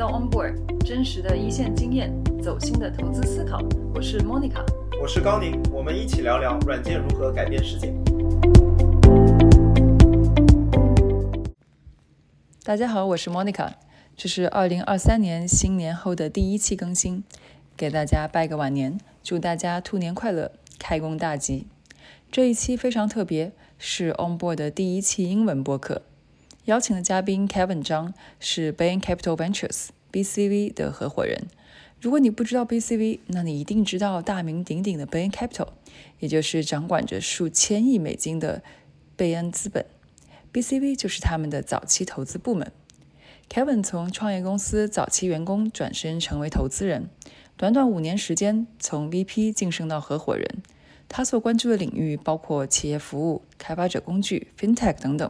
到 Onboard，真实的一线经验，走心的投资思考。我是 Monica，我是高宁，我们一起聊聊软件如何改变世界。大家好，我是 Monica，这是二零二三年新年后的第一期更新，给大家拜个晚年，祝大家兔年快乐，开工大吉。这一期非常特别，是 Onboard 的第一期英文播客。邀请的嘉宾 Kevin 张是 Bain Capital Ventures BCV 的合伙人。如果你不知道 BCV，那你一定知道大名鼎鼎的 Bain Capital，也就是掌管着数千亿美金的贝恩资本。BCV 就是他们的早期投资部门。Kevin 从创业公司早期员工转身成为投资人，短短五年时间从 VP 晋升到合伙人。他所关注的领域包括企业服务、开发者工具、FinTech 等等。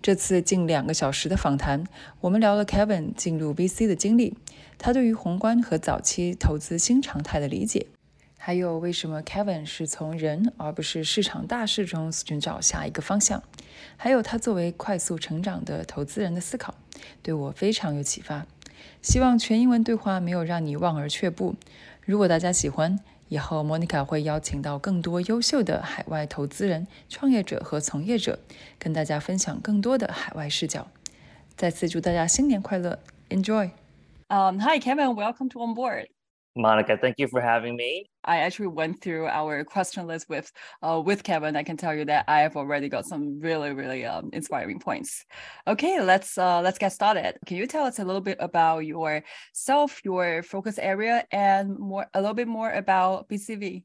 这次近两个小时的访谈，我们聊了 Kevin 进入 VC 的经历，他对于宏观和早期投资新常态的理解，还有为什么 Kevin 是从人而不是市场大势中寻找下一个方向，还有他作为快速成长的投资人的思考，对我非常有启发。希望全英文对话没有让你望而却步。如果大家喜欢，以后，Monica 会邀请到更多优秀的海外投资人、创业者和从业者，跟大家分享更多的海外视角。再次祝大家新年快乐，Enjoy！Um, hi, Kevin. Welcome to On Board. Monica, thank you for having me. I actually went through our question list with uh, with Kevin. I can tell you that I have already got some really really um, inspiring points. Okay, let's uh, let's get started. Can you tell us a little bit about yourself, your focus area, and more a little bit more about BCV?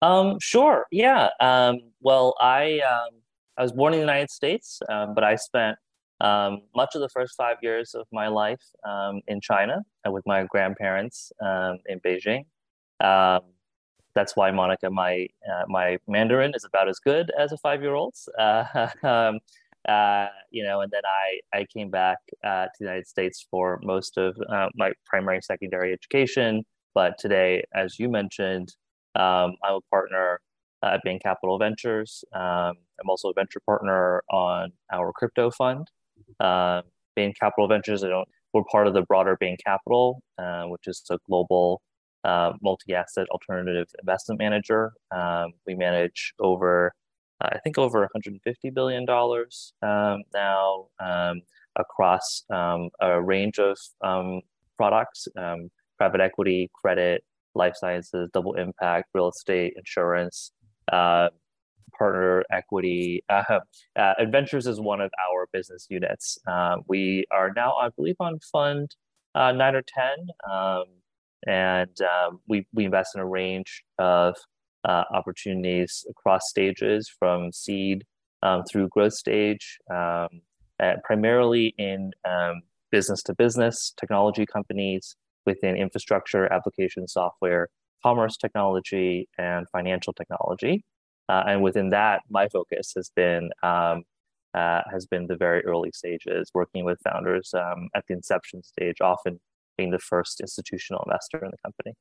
Um, sure. Yeah. Um, well, I um, I was born in the United States, um, but I spent um, much of the first five years of my life um, in China uh, with my grandparents um, in Beijing. Um, that's why Monica, my uh, my Mandarin is about as good as a five year old's. Uh, um, uh, you know, and then I I came back uh, to the United States for most of uh, my primary and secondary education. But today, as you mentioned, um, I'm a partner at Bain Capital Ventures. I'm also a venture partner on our crypto fund. Uh, Bain Capital Ventures, I don't, we're part of the broader Bain Capital, uh, which is a global uh, multi-asset alternative investment manager. Um, we manage over, I think, over 150 billion dollars um, now um, across um, a range of um, products: um, private equity, credit, life sciences, double impact, real estate, insurance. Uh, partner equity. Uh, uh, Adventures is one of our business units. Uh, we are now, I believe, on fund uh, nine or ten, um, and um, we we invest in a range of uh, opportunities across stages, from seed um, through growth stage, um, primarily in business to business technology companies within infrastructure, application software, commerce technology, and financial technology. Uh, and within that, my focus has been um, uh, has been the very early stages, working with founders um, at the inception stage, often being the first institutional investor in the company.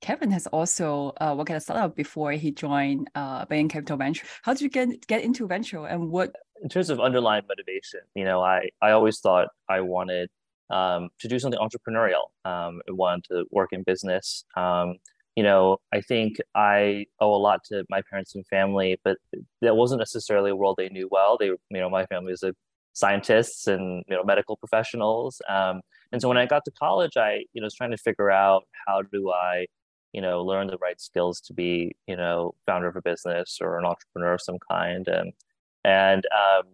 Kevin has also uh, worked at a startup before he joined uh, Bain Capital Venture. How did you get get into venture, and what? In terms of underlying motivation, you know, I I always thought I wanted um, to do something entrepreneurial. Um, I wanted to work in business. Um, you know, I think I owe a lot to my parents and family, but that wasn't necessarily a world they knew well. They, you know, my family was a scientists and you know medical professionals. Um, and so when I got to college, I you know was trying to figure out how do I you know learn the right skills to be you know founder of a business or an entrepreneur of some kind. And and um,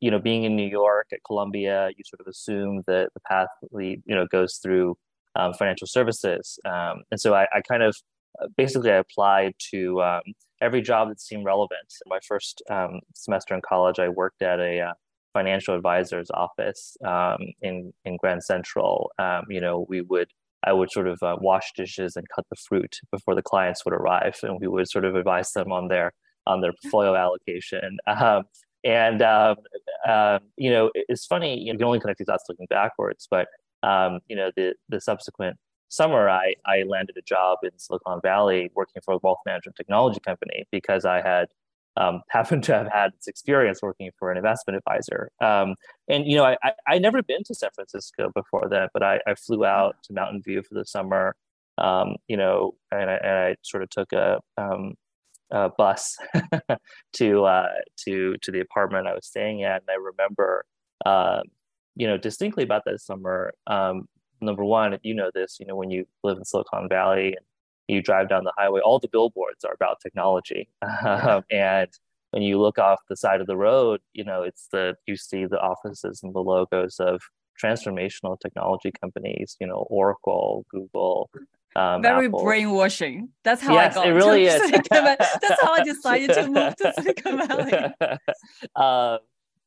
you know being in New York at Columbia, you sort of assume that the path you know goes through um, financial services. Um, and so I, I, kind of uh, basically I applied to um, every job that seemed relevant. In my first um, semester in college, I worked at a uh, financial advisor's office um, in in Grand Central. Um, you know, we would I would sort of uh, wash dishes and cut the fruit before the clients would arrive, and we would sort of advise them on their on their portfolio allocation. and you know, it's funny. You, know, you can only connect these dots looking backwards, but um, you know, the the subsequent summer, I I landed a job in Silicon Valley working for a wealth management technology company because I had um, happened to have had this experience working for an investment advisor. Um, and you know, I, I I never been to San Francisco before that, but I, I flew out to Mountain View for the summer. Um, you know, and I, and I sort of took a, um, bus to uh, to to the apartment I was staying at, and I remember, uh, you know, distinctly about that summer. Um, number one, you know this, you know, when you live in Silicon Valley and you drive down the highway, all the billboards are about technology. Yeah. and when you look off the side of the road, you know, it's the, you see the offices and the logos of transformational technology companies, you know, Oracle, Google. Um, Very Apple. brainwashing. That's how yes, I got it really to is. Silicon Valley. That's how I decided to move to Silicon Valley. Um,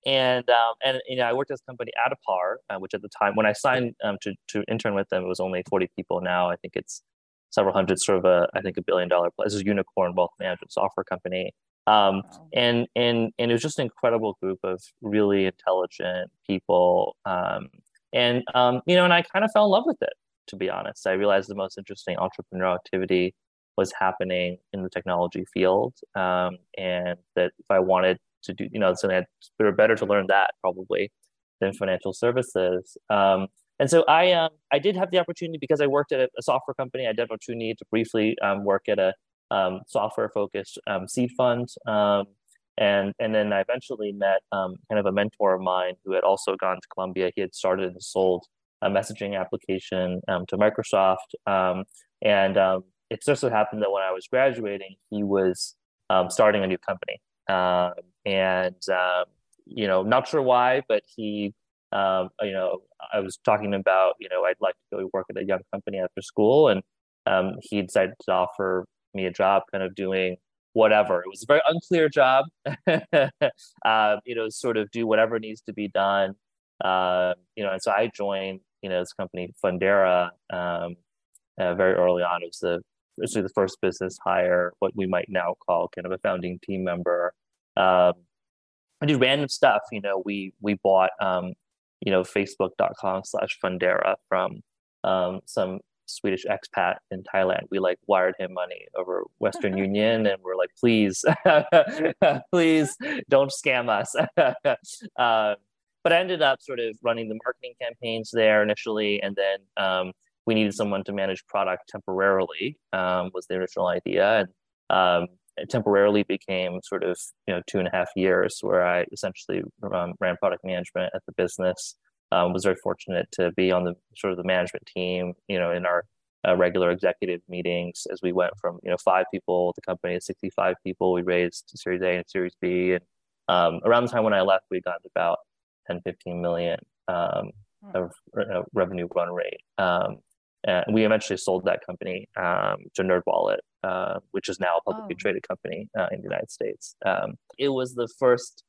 and um, and you know I worked at this company Addepar, uh, which at the time when I signed um, to to intern with them, it was only forty people. Now I think it's several hundred, sort of a I think a billion dollar plus. This is a unicorn wealth management software company. Um, wow. and and and it was just an incredible group of really intelligent people. Um, and um, you know, and I kind of fell in love with it. To be honest, I realized the most interesting entrepreneurial activity was happening in the technology field, um, and that if I wanted to do, you know, so it were better to learn that probably than financial services. Um, and so I um, I did have the opportunity because I worked at a, a software company. I did the opportunity to briefly um, work at a um, software focused um, seed fund. Um, and and then I eventually met kind of a mentor of mine who had also gone to Columbia. He had started and sold a messaging application to Microsoft. and it just so happened that when I was graduating, he was starting a new company. And you know, not sure why, but he um, you know, I was talking about, you know, I'd like to go work at a young company after school, and um, he decided to offer me a job, kind of doing whatever. It was a very unclear job, uh, you know, sort of do whatever needs to be done, uh, you know. And so I joined, you know, this company Fundera um, uh, very early on. It was the actually the first business hire, what we might now call kind of a founding team member. Um, I did random stuff. You know, we we bought um, you know, facebook.com slash Fundera from um, some Swedish expat in Thailand. We like wired him money over Western Union and we're like, please, please don't scam us. uh, but I ended up sort of running the marketing campaigns there initially. And then um, we needed someone to manage product temporarily um, was the original idea. And um, temporarily became sort of you know two and a half years where I essentially um, ran product management at the business. Um, was very fortunate to be on the sort of the management team, you know, in our uh, regular executive meetings as we went from you know five people the company to 65 people. We raised Series A and Series B, and um, around the time when I left, we got about 10, 15 million um, hmm. of uh, revenue run rate. And we eventually sold that company um, to NerdWallet, uh, which is now a publicly oh. traded company uh, in the United States. Um, it was the first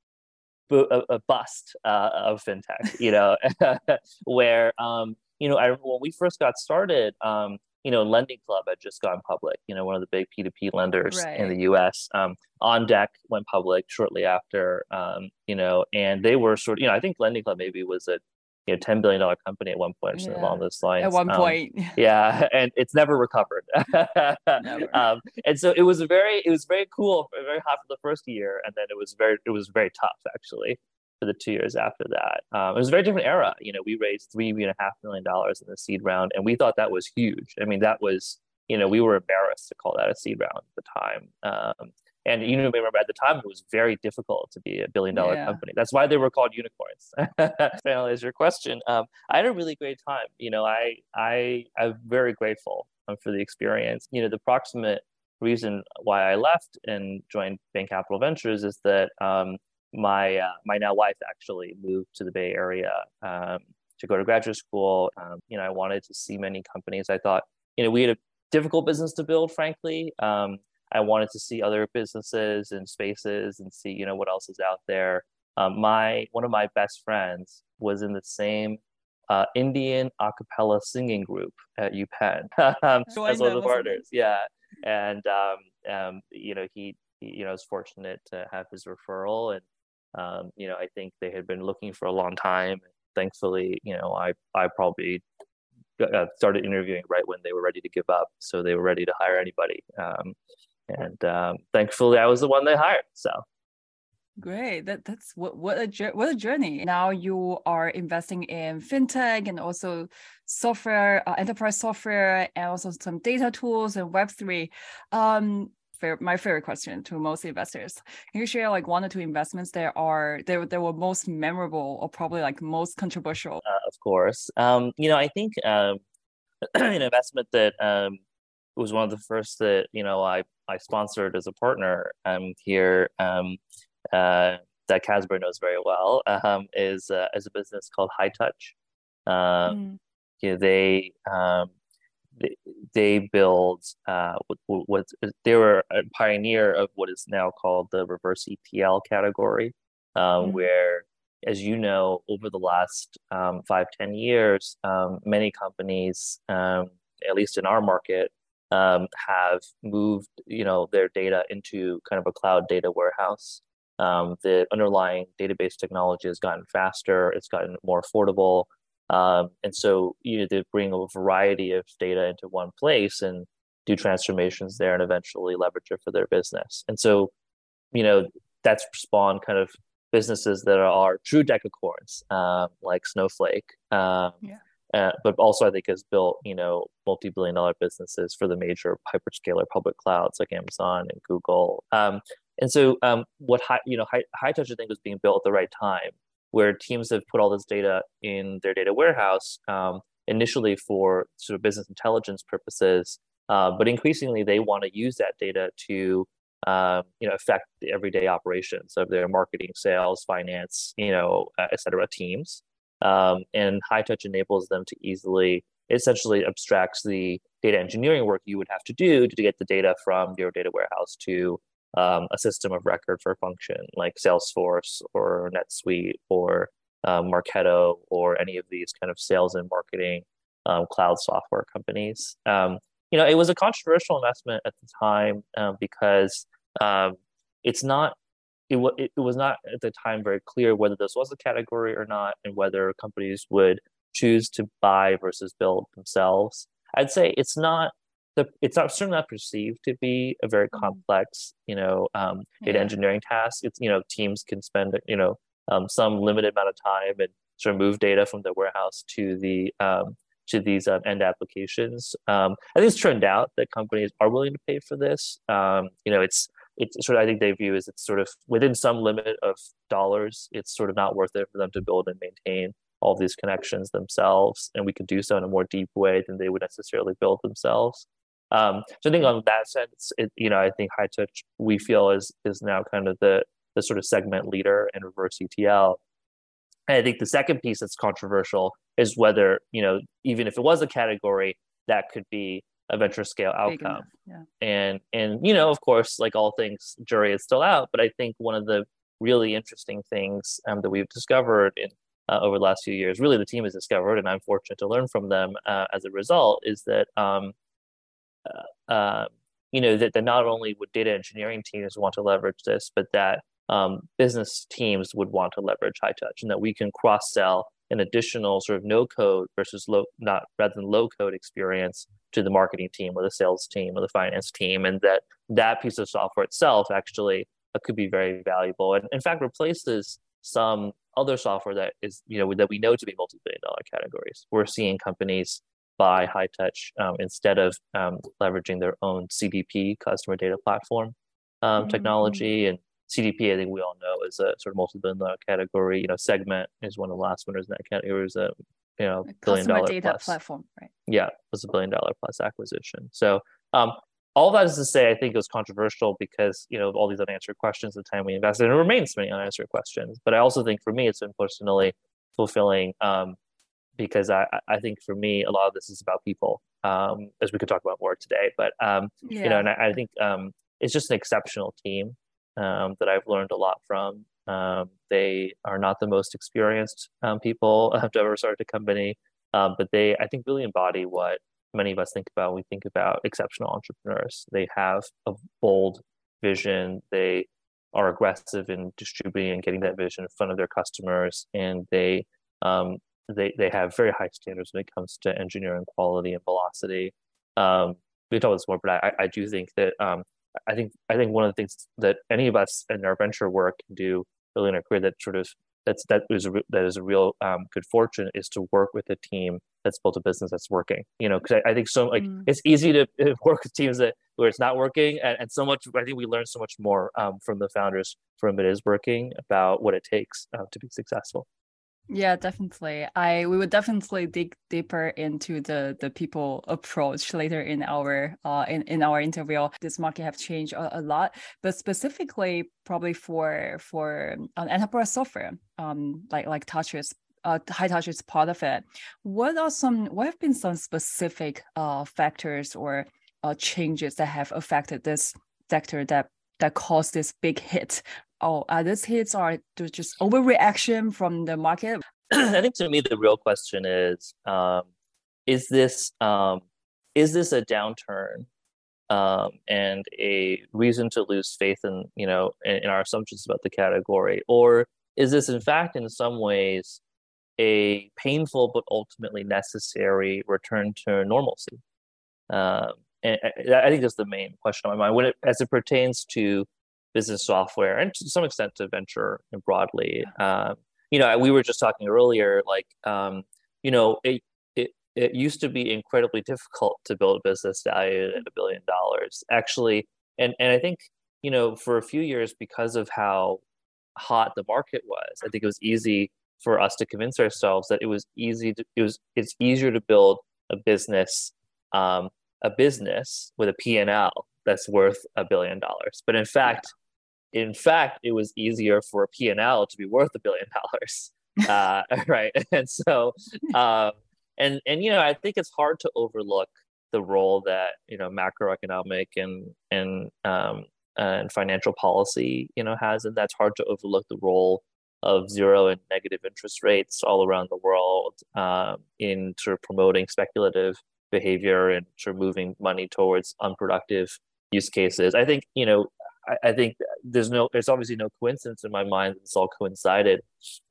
a, a bust uh, of fintech, you know, where um, you know I when we first got started, um, you know, Lending Club had just gone public. You know, one of the big P2P lenders right. in the U.S. Um, OnDeck went public shortly after. Um, you know, and they were sort of, you know, I think Lending Club maybe was a you know, ten billion dollar company at one point, yeah. along those lines. At one um, point, yeah, and it's never recovered. never. Um, and so it was very, it was very cool, very hot for the first year, and then it was very, it was very tough actually for the two years after that. Um, it was a very different era. You know, we raised three and a half million dollars in the seed round, and we thought that was huge. I mean, that was, you know, we were embarrassed to call that a seed round at the time. Um, and you know, remember at the time it was very difficult to be a billion dollar yeah. company. That's why they were called unicorns. to is your question. Um, I had a really great time. You know, I I I'm very grateful um, for the experience. You know, the proximate reason why I left and joined Bain Capital Ventures is that um, my uh, my now wife actually moved to the Bay Area um, to go to graduate school. Um, you know, I wanted to see many companies. I thought, you know, we had a difficult business to build, frankly. Um, I wanted to see other businesses and spaces and see, you know, what else is out there. Um, my one of my best friends was in the same uh, Indian a cappella singing group at UPenn um, as one of the partners. Yeah, and um, um, you know he, he, you know was fortunate to have his referral, and um, you know I think they had been looking for a long time. Thankfully, you know I I probably uh, started interviewing right when they were ready to give up, so they were ready to hire anybody. Um, and um, thankfully I was the one they hired. So Great. That that's what what a what a journey. Now you are investing in fintech and also software, uh, enterprise software, and also some data tools and Web three. Um, my favorite question to most investors. Can you share like one or two investments that are they, they were most memorable or probably like most controversial? Uh, of course. Um, you know, I think um, an investment that um, was one of the first that you know I I sponsored as a partner um, here um, uh, that Casper knows very well um, is uh, is a business called Hightouch. Um, mm. you know, they, um, they they build uh, what, what they were a pioneer of what is now called the reverse ETL category, um, mm. where as you know, over the last um, five ten years, um, many companies, um, at least in our market, um, have moved you know their data into kind of a cloud data warehouse. Um, the underlying database technology has gotten faster. It's gotten more affordable, um, and so you know they bring a variety of data into one place and do transformations there, and eventually leverage it for their business. And so, you know, that's spawned kind of businesses that are true decacorns, uh, like Snowflake. Um, yeah. Uh, but also I think has built you know multi-billion dollar businesses for the major hyperscaler public clouds like Amazon and Google. Um, and so um, what high you know high, Hightouch I think was being built at the right time, where teams have put all this data in their data warehouse um, initially for sort of business intelligence purposes, uh, but increasingly they want to use that data to um, you know affect the everyday operations of their marketing, sales, finance, you know, uh, et cetera teams. Um, and Hightouch enables them to easily essentially abstracts the data engineering work you would have to do to get the data from your data warehouse to um, a system of record for a function like Salesforce or NetSuite or um, Marketo or any of these kind of sales and marketing um, cloud software companies. Um, you know, it was a controversial investment at the time um, because um, it's not it, w- it was not at the time very clear whether this was a category or not and whether companies would choose to buy versus build themselves i'd say it's not the it's not certainly not perceived to be a very mm-hmm. complex you know um, data yeah. engineering task it's you know teams can spend you know um, some limited amount of time and sort of move data from the warehouse to the um, to these um, end applications. Um, I think it's turned out that companies are willing to pay for this. Um, you know, it's it's sort of I think they view is it's sort of within some limit of dollars. It's sort of not worth it for them to build and maintain all these connections themselves, and we could do so in a more deep way than they would necessarily build themselves. Um, so I think on that sense, it, you know, I think Hightouch we feel is is now kind of the the sort of segment leader in reverse ETL. And I think the second piece that's controversial is whether you know even if it was a category that could be a venture scale outcome. Yeah. And and you know, of course, like all things, jury is still out. But I think one of the really interesting things um, that we've discovered in uh, over the last few years, really the team has discovered, and I'm fortunate to learn from them uh, as a result, is that um, uh, uh you know that, that not only would data engineering teams want to leverage this, but that um, business teams would want to leverage Hightouch, and that we can cross sell an additional sort of no code versus low not rather than low code experience to the marketing team or the sales team or the finance team and that that piece of software itself actually uh, could be very valuable and in fact replaces some other software that is you know that we know to be multi-billion dollar categories we're seeing companies buy high touch um, instead of um, leveraging their own cdp customer data platform um, mm-hmm. technology and CDP, I think we all know, is a sort of multi-billion dollar category. You know, Segment is one of the last winners in that category. It was a you know a billion dollar data plus. platform, right? Yeah, it was a billion dollar plus acquisition. So um, all that is to say, I think it was controversial because you know all these unanswered questions at the time we invested, and it remains many unanswered questions. But I also think for me, it's been personally fulfilling um, because I, I think for me, a lot of this is about people, um, as we could talk about more today. But um, yeah. you know, and I, I think um, it's just an exceptional team um, that I've learned a lot from. Um, they are not the most experienced um, people to ever start a company, um, but they, I think, really embody what many of us think about when we think about exceptional entrepreneurs. They have a bold vision. They are aggressive in distributing and getting that vision in front of their customers, and they um, they they have very high standards when it comes to engineering quality and velocity. Um, we talk about this more, but I, I do think that um, I think I think one of the things that any of us in our venture work can do early in our career that sort of that's that is a, that is a real um, good fortune is to work with a team that's built a business that's working. You know, because I, I, think so like mm. it's easy to work with teams that where it's not working, and, and so much. I think we learn so much more um, from the founders from it is working about what it takes uh, to be successful. Yeah, definitely. I we would definitely dig deeper into the the people approach later in our uh in, in our interview. This market have changed a, a lot, but specifically probably for for um, enterprise software, um like like touches uh, Hightouch is part of it. What are some? What have been some specific uh, factors or uh, changes that have affected this sector that that caused this big hit oh, are these hits are just overreaction from the market? I think to me the real question is: um, Is this um, is this a downturn um, and a reason to lose faith in you know in, in, our assumptions about the category, or is this in fact in some ways a painful but ultimately necessary return to normalcy? Um, and I think that's the main question on my mind when it as it pertains to business software and to some extent to venture broadly. Um, you know, we were just talking earlier, like, um, you know, it, it, it used to be incredibly difficult to build a business valued at a billion dollars actually. And, and I think, you know, for a few years, because of how hot the market was, I think it was easy for us to convince ourselves that it was easy to, it was, it's easier to build a business, um, a business with a P&L that's worth a billion dollars. But in fact, in fact, it was easier for P&L to be worth a billion dollars. Uh, right. And so, um, and, and, you know, I think it's hard to overlook the role that, you know, macroeconomic and, and, um, and financial policy, you know, has, and that's hard to overlook the role of zero and negative interest rates all around the world um, in sort of promoting speculative behavior and sort of moving money towards unproductive use cases. I think you know I, think there's no there's obviously no coincidence in my mind it's all coincided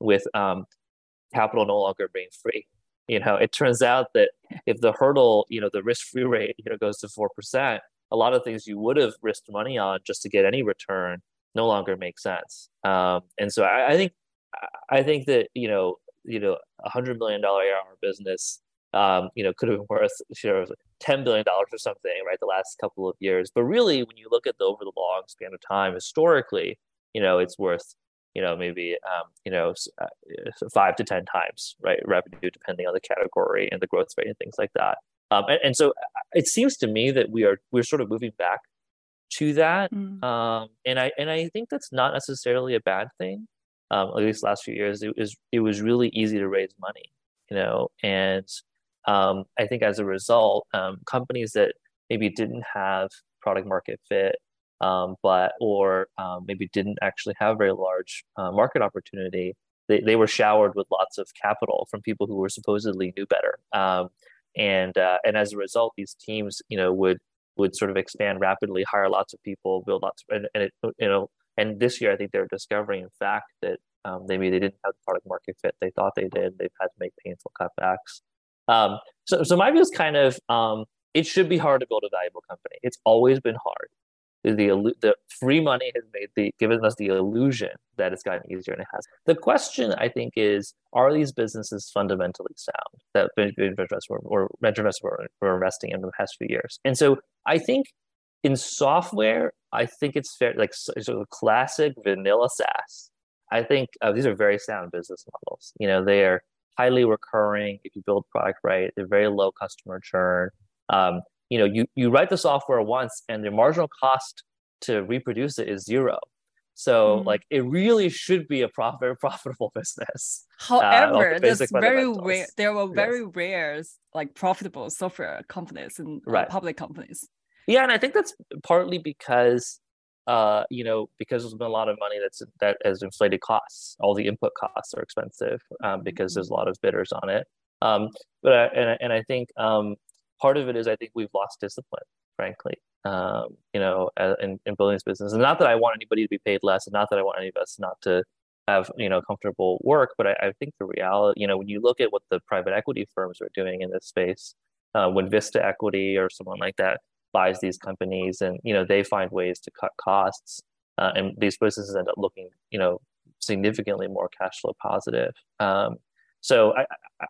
with um, capital no longer being free. You know, it turns out that if the hurdle, you know, the risk-free rate, you know, goes to four percent, a lot of things you would have risked money on just to get any return no longer make sense. Um, and so I, I think I think that you know you know a hundred million dollar ARR business um, you know, could have been worth you know, ten billion dollars or something, right? The last couple of years, but really, when you look at the over the long span of time, historically, you know, it's worth you know maybe um, you know uh, five to ten times right revenue depending on the category and the growth rate and things like that. Um, and, and, so uh, it seems to me that we are we're sort of moving back to that, mm. um, and I and I think that's not necessarily a bad thing. Um, at least last few years, it was it was really easy to raise money, you know, and um, I think as a result, um, companies that maybe didn't have product market fit, um, but or um, maybe didn't actually have very large uh, market opportunity, they, they were showered with lots of capital from people who were supposedly knew better. Um, and uh, and as a result, these teams, you know, would would sort of expand rapidly, hire lots of people, build lots, of, and, and it, you know, and this year I think they're discovering, in fact, that um, maybe they didn't have the product market fit they thought they did. They've had to make painful cutbacks. Um, so, so my view is kind of um, it should be hard to build a valuable company. It's always been hard. The, the, free money has made the given us the illusion that it's gotten easier, and it has. The question I think is: Are these businesses fundamentally sound that or venture investors were investing in the past few years? And so I think in software, I think it's fair, like sort of classic vanilla SaaS. I think uh, these are very sound business models. You know, they are highly recurring if you build product right. They're very low customer churn. Um, you know, you, you write the software once and the marginal cost to reproduce it is zero. So mm. like it really should be a prof- very profitable business. Uh, However, uh, there's very rare. There were very yes. rare like profitable software companies and right. public companies. Yeah, and I think that's partly because uh, you know, because there's been a lot of money that's that has inflated costs. All the input costs are expensive um, because there's a lot of bidders on it. Um, but I, and and I think um, part of it is I think we've lost discipline, frankly. Um, you know, in, in building this business, and not that I want anybody to be paid less, and not that I want any of us not to have you know comfortable work, but I, I think the reality, you know, when you look at what the private equity firms are doing in this space, uh, when Vista Equity or someone like that buys these companies, and you know they find ways to cut costs, uh, and these businesses end up looking you know significantly more cash flow positive. Um, so I, I,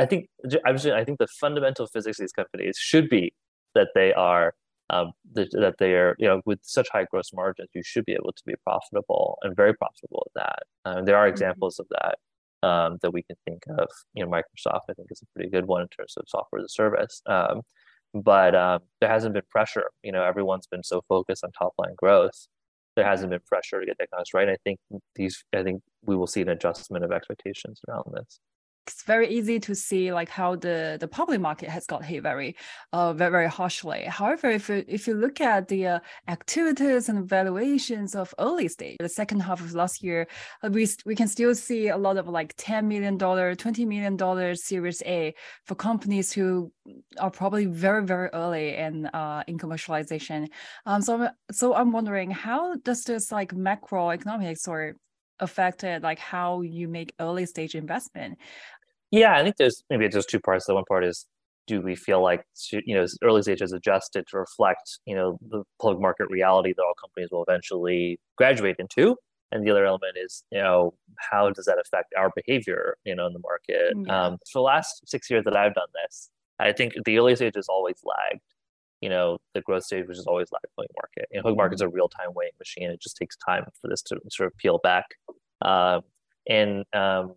I think I think the fundamental physics of these companies should be that they are um, that, they are you know with such high gross margins you should be able to be profitable and very profitable at that. Um, there are mm-hmm. examples of that um, that we can think of. You know, Microsoft I think is a pretty good one in terms of software as a service. But um, there hasn't been pressure. You know, everyone's been so focused on top line growth there hasn't been pressure to get that cost right. I think these, I think we will see an adjustment of expectations around this it's very easy to see like how the the public market has got hit very uh very, very harshly. However if you if you look at the uh, activities and valuations of early stage the second half of last year uh, we we can still see a lot of like 10 million dollar 20 million dollar series a for companies who are probably very very early in uh in commercialization. Um so so i'm wondering how does this like macroeconomics or affected like how you make early stage investment? Yeah i think there's maybe there's two parts. The one part is do we feel like you know early stage has adjusted to reflect you know the public market reality that all companies will eventually graduate into? And the other element is you know how does that affect our behavior you know in the market? Yeah. um, for the last six years that i've done this i think the early stage has always lagged you know the growth stage which is always like public market. You know public market's a mm-hmm. real-time weighing machine. It just takes time for this to sort of peel back. Uh, and um,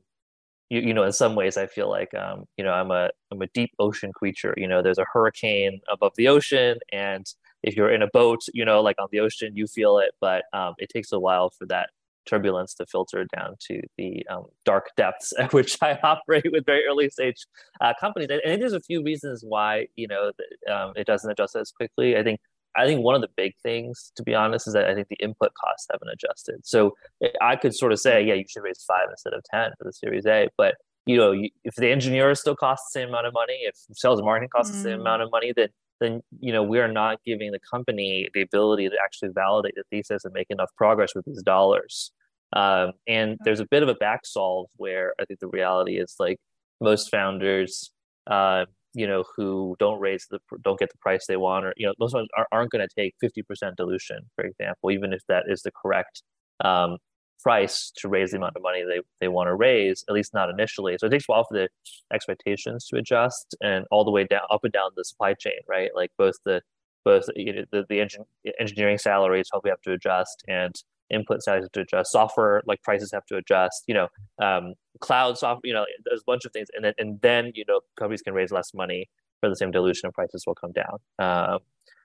you, you know in some ways i feel like um, you know i'm a i'm a deep ocean creature. You know there's a hurricane above the ocean and if you're in a boat you know like on the ocean you feel it but um, it takes a while for that turbulence to filter down to the um, dark depths at which I operate with very early stage uh, companies. And I think there's a few reasons why you know um, it doesn't adjust as quickly. I think I think one of the big things, to be honest, is that I think the input costs haven't adjusted. So I could sort of say, yeah, you should raise five instead of ten for the Series A, but you know, if the engineers still cost the same amount of money, if sales and marketing costs mm. the same mm. amount of money, then then you know we are not giving the company the ability to actually validate the thesis and make enough progress with these dollars. Um, and there's a bit of a back solve where I think the reality is like most founders, uh, you know, who don't raise the don't get the price they want, or you know, those ones aren't going to take 50% dilution, for example, even if that is the correct um, price to raise the amount of money they, they want to raise, at least not initially. So it takes a while for the expectations to adjust and all the way down up and down the supply chain, right? Like both the both you know, the, the engin- engineering salaries probably have to adjust and input sizes to adjust software like prices have to adjust you know um, cloud software you know there's a bunch of things and then and then you know companies can raise less money for the same dilution and prices will come down um,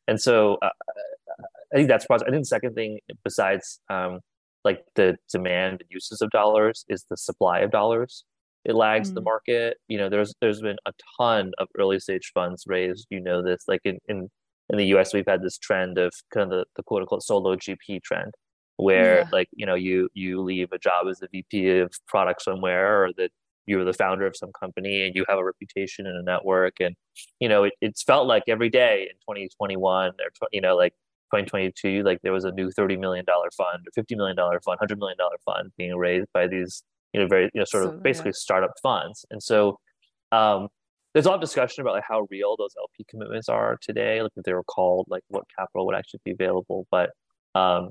and so uh, i think that's i think the second thing besides um, like the demand and uses of dollars is the supply of dollars it lags mm. the market you know there's there's been a ton of early stage funds raised you know this like in in in the US, we've had this trend of kind of the, the quote unquote solo GP trend, where yeah. like you know you you leave a job as a VP of product somewhere or that you're the founder of some company and you have a reputation and a network and you know it, it's felt like every day in 2021 or you know like 2022 like there was a new 30 million dollar fund or 50 million dollar fund 100 million dollar fund being raised by these you know very you know sort so, of basically yeah. startup funds and so um there's a lot of discussion about like how real those LP commitments are today like if they were called like what capital would actually be available but um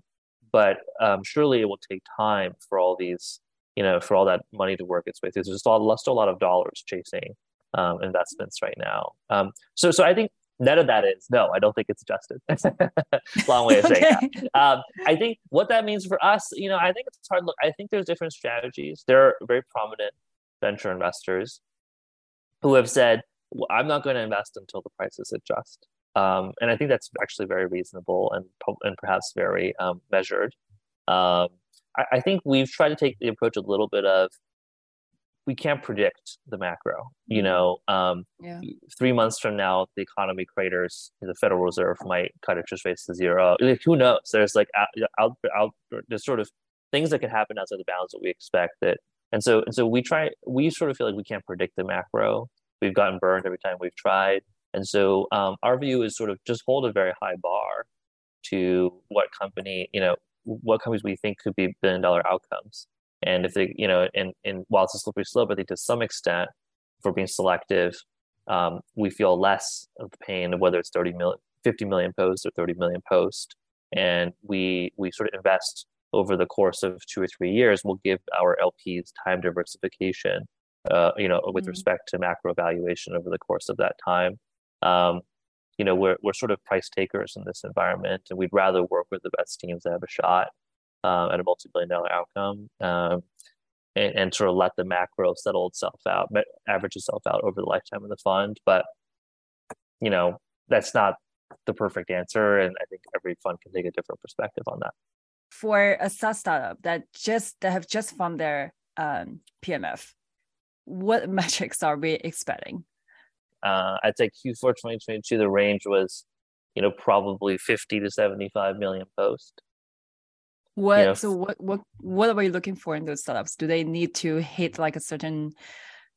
but um, surely it will take time for all these, you know, for all that money to work its way through. There's still, still a lot of dollars chasing um, investments right now. Um, so, so I think none of that is no. I don't think it's adjusted. Long way of saying okay. that. Um, I think what that means for us, you know, I think it's hard. Look, I think there's different strategies. There are very prominent venture investors who have said, well, "I'm not going to invest until the prices adjust." Um, and I think that's actually very reasonable and and perhaps very um, measured. Um, I, I, think we've tried to take the approach a little bit of we can't predict the macro. You mm-hmm. know, um, yeah. three months from now, the economy craters. The Federal Reserve might cut interest rates to zero. Like, who knows? There's like out, out, there's sort of things that can happen outside the bounds that we expect. That and so and so we try. We sort of feel like we can't predict the macro. We've gotten burned every time we've tried. And so um, our view is sort of just hold a very high bar to what company, you know, what companies we think could be billion dollar outcomes. And if they, you know, and, and while it's a slippery slope, I think to some extent, for being selective, um, we feel less of the pain of whether it's 30 million, 50 million posts or 30 million posts, and we we sort of invest over the course of two or three years. We'll give our LPs time diversification, uh, you know, with mm-hmm. respect to macro valuation over the course of that time. Um, you know, we're we're sort of price takers in this environment, and we'd rather work with the best teams that have a shot um, at a multi-billion dollar outcome. Um, and, and, sort of let the macro settle itself out, average itself out over the lifetime of the fund. But you know, that's not the perfect answer, and I think every fund can take a different perspective on that. For a SaaS startup that just that have just found their um, PMF, what metrics are we expecting? Uh, I'd say Q4 2022, the range was, you know, probably 50 to 75 million posts. What know, so what what what are we looking for in those startups? Do they need to hit like a certain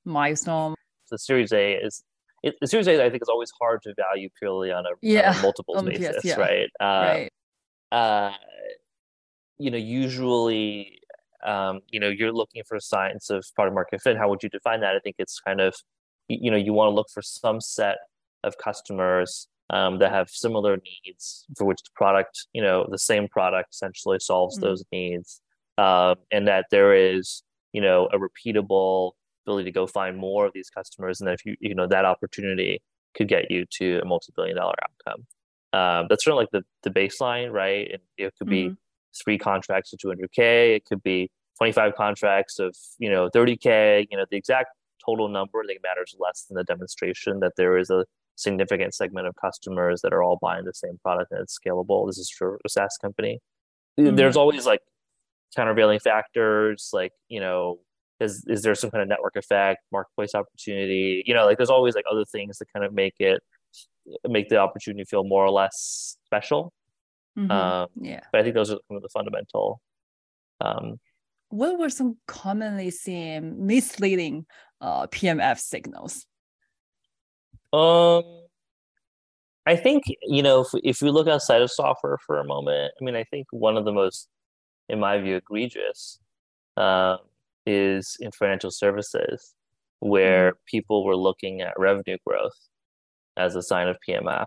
milestone? The Series A is it, the Series A. I think is always hard to value purely on a, yeah. on a multiples um, basis, yes, yeah. right? Uh, right. Uh, you know, usually, um, you know, you're looking for signs of product market fit. How would you define that? I think it's kind of, you know, you want to look for some set of customers um, that have similar needs for which the product, you know, the same product essentially solves mm-hmm. those needs, um, and that there is, you know, a repeatable ability to go find more of these customers, and that if you, you know, that opportunity could get you to a multi-billion dollar outcome. Um, that's sort of like the the baseline, right? And it could be mm-hmm. three contracts of 200k. It could be 25 contracts of you know 30k. You know, the exact total number I think matters less than the demonstration that there is a significant segment of customers that are all buying the same product and it's scalable. This is for a SaaS company. Mm-hmm. There's always like countervailing factors, like, you know, is is there some kind of network effect, marketplace opportunity? You know, like there's always like other things that kind of make it make the opportunity feel more or less special. Mm-hmm. Um, yeah. But I think those are some of the fundamental. Um, what were some commonly seen misleading uh, PMF signals? Um, I think you know if if we look outside of software for a moment, I mean, I think one of the most, in my view, egregious uh, is in financial services, where mm-hmm. people were looking at revenue growth as a sign of PMF.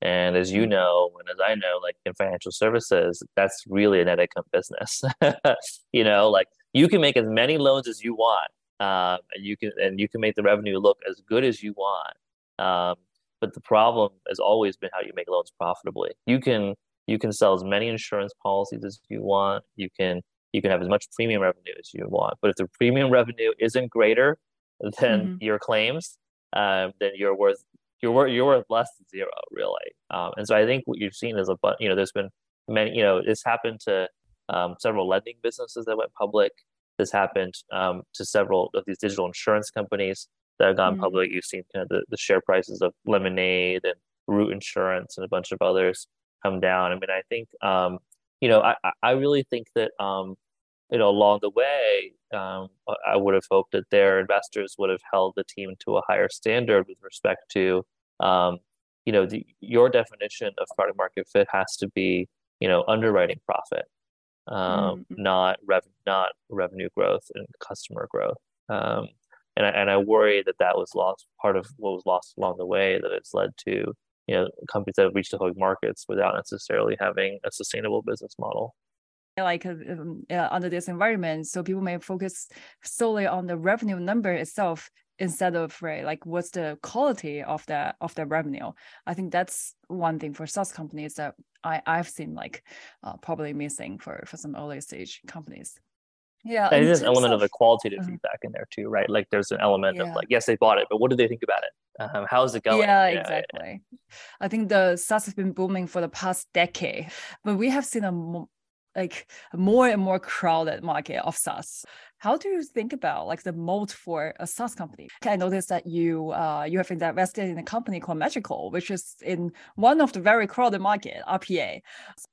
And as you mm-hmm. know, and as I know, like in financial services, that's really a net income business. you know, like you can make as many loans as you want, uh, and you can and you can make the revenue look as good as you want. Um, but the problem has always been how you make loans profitably. You can you can sell as many insurance policies as you want. You can you can have as much premium revenue as you want. But if the premium revenue isn't greater than mm-hmm. your claims, um, then you're worth you're worth you're worth less than zero, really. Um, and so I think what you've seen is a but you know there's been many you know this happened to um, several lending businesses that went public. This happened um, to several of these digital insurance companies that have gone mm-hmm. public. You've seen kind of the, the share prices of Lemonade and Root Insurance and a bunch of others come down. I mean, I think, um, you know, I, I really think that, um, you know, along the way, um, I would have hoped that their investors would have held the team to a higher standard with respect to, um, you know, the, your definition of product market fit has to be, you know, underwriting profit, um, mm-hmm. not rev- not revenue growth and customer growth. Um, and I, and I worry that that was lost part of what was lost along the way that it's led to you know companies that have reached the public markets without necessarily having a sustainable business model. Like um, uh, under this environment so people may focus solely on the revenue number itself instead of right like what's the quality of the of the revenue. I think that's one thing for SaaS companies that i i've seen like uh, probably missing for for some early stage companies yeah and there's an element of, of the qualitative uh-huh. feedback in there too right like there's an element yeah. of like yes they bought it but what do they think about it um, how's it going yeah, yeah exactly yeah. i think the SaaS has been booming for the past decade but we have seen a like more and more crowded market of SaaS. How do you think about like the moat for a SaaS company? I noticed that you uh, you have invested in a company called Magical, which is in one of the very crowded market, RPA.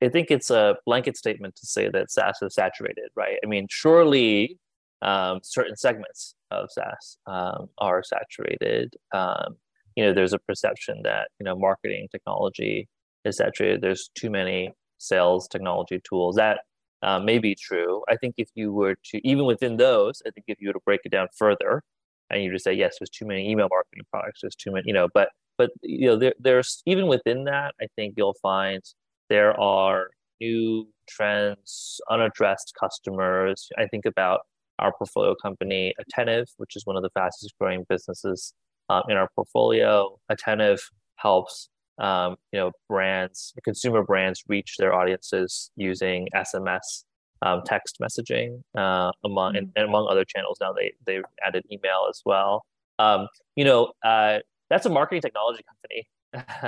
I think it's a blanket statement to say that SaaS is saturated, right? I mean, surely um, certain segments of SaaS um, are saturated. Um, you know, there's a perception that you know marketing technology is saturated. There's too many sales technology tools. That uh, may be true. I think if you were to, even within those, I think if you were to break it down further and you just say, yes, there's too many email marketing products, there's too many, you know, but but you know, there, there's even within that, I think you'll find there are new trends, unaddressed customers. I think about our portfolio company, Attentive, which is one of the fastest growing businesses um, in our portfolio. Attentive helps um, you know brands, consumer brands, reach their audiences using SMS, um, text messaging, uh, among and, and, among other channels. Now they they've added email as well. Um, you know, uh, that's a marketing technology company.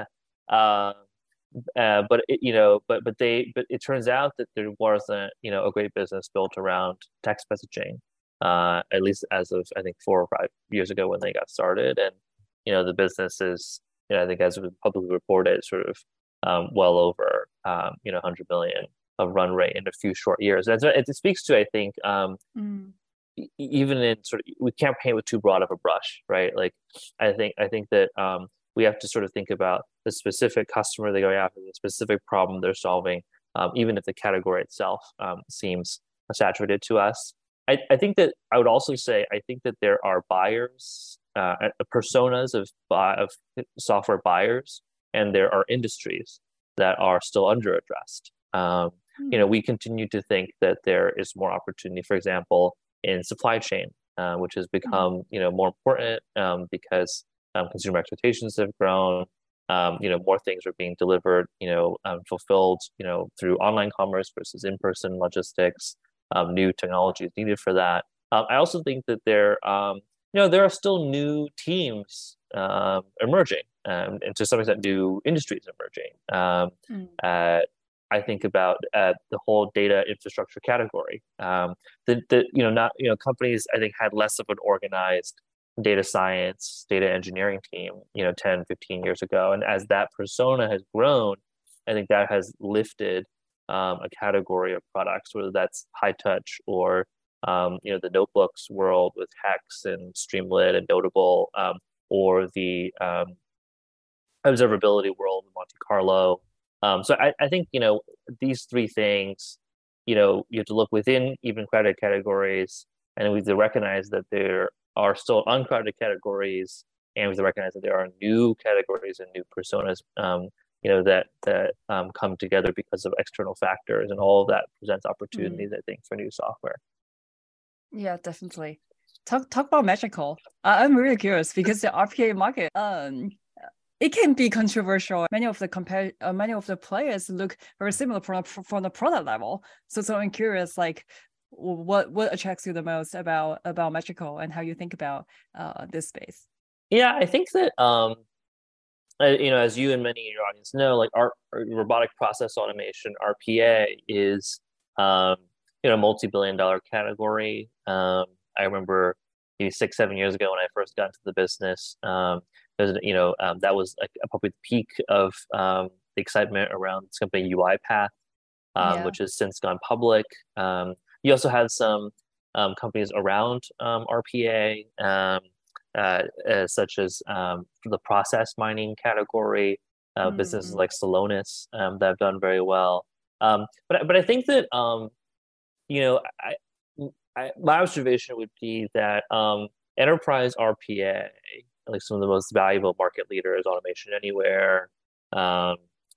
uh, uh, but it, you know, but but they but it turns out that there wasn't you know a great business built around text messaging, uh, at least as of I think four or five years ago when they got started, and you know the business is you know I think as was publicly reported, sort of um, well over um, you know 100 million of run rate in a few short years. And so it, it speaks to I think um, mm. even in sort of we can't paint with too broad of a brush, right? Like I think I think that um, we have to sort of think about the specific customer they're going after, the specific problem they're solving, um, even if the category itself um, seems saturated to us. I, I, think that I would also say I think that there are buyers, uh, personas of of software buyers, and there are industries that are still underaddressed. Um, You know, hmm. we continue to think that there is more opportunity, for example, in supply chain, uh, which has hmm. become you know more important um, because um, consumer expectations have grown. Um, you know, more things are being delivered, you know, um, fulfilled, you know, through online commerce versus in-person logistics. Um, new technology is needed for that. Um, I also think that there, um, you know, there are still new teams emerging, and to some extent, new industries emerging. Mm. Uh, I think about uh, the whole data infrastructure category. Um, the, the you know not you know companies I think had less of an organized data science, data engineering team, you know, 10, 15 years ago. And as that persona has grown, I think that has lifted um, a category of products, whether that's Hightouch or, um, you know, the notebooks world with Hex and Streamlit and Notable, um, or the um, observability world with Monte Carlo. Um, so I, I think, you know, these three things, you know, you have to look within even credit categories and we have to recognize that there are still uncrowded categories, and we have to recognize that there are new categories and new personas, um, you know, that that um, come together because of external factors, and all of that presents opportunities, mm. I think, for new software. Yeah, definitely. Talk talk about Magical. I'm really curious because the RPA market, um, it can be controversial. Many of the compare, uh, many of the players look very similar from from the product level. So, so I'm curious, like, what what attracts you the most about about Magical and how you think about uh, this space? Yeah, I think that um, you know, as you and many in your audience know, like our, our robotic process automation (RPA) is um, you know a multi-billion dollar category. Um, I remember maybe six, seven years ago when I first got into the business. Um, was, you know, um, that was like probably the peak of um, the excitement around this company UiPath, um, yeah. which has since gone public. Um, you also had some um, companies around um, RPA, um, uh, uh, such as um, the process mining category, uh, mm-hmm. businesses like Celonis um, that have done very well. Um, but but I think that you know I, I, my observation would be that enterprise RPA, like some of the most valuable market leaders, Automation Anywhere, uh,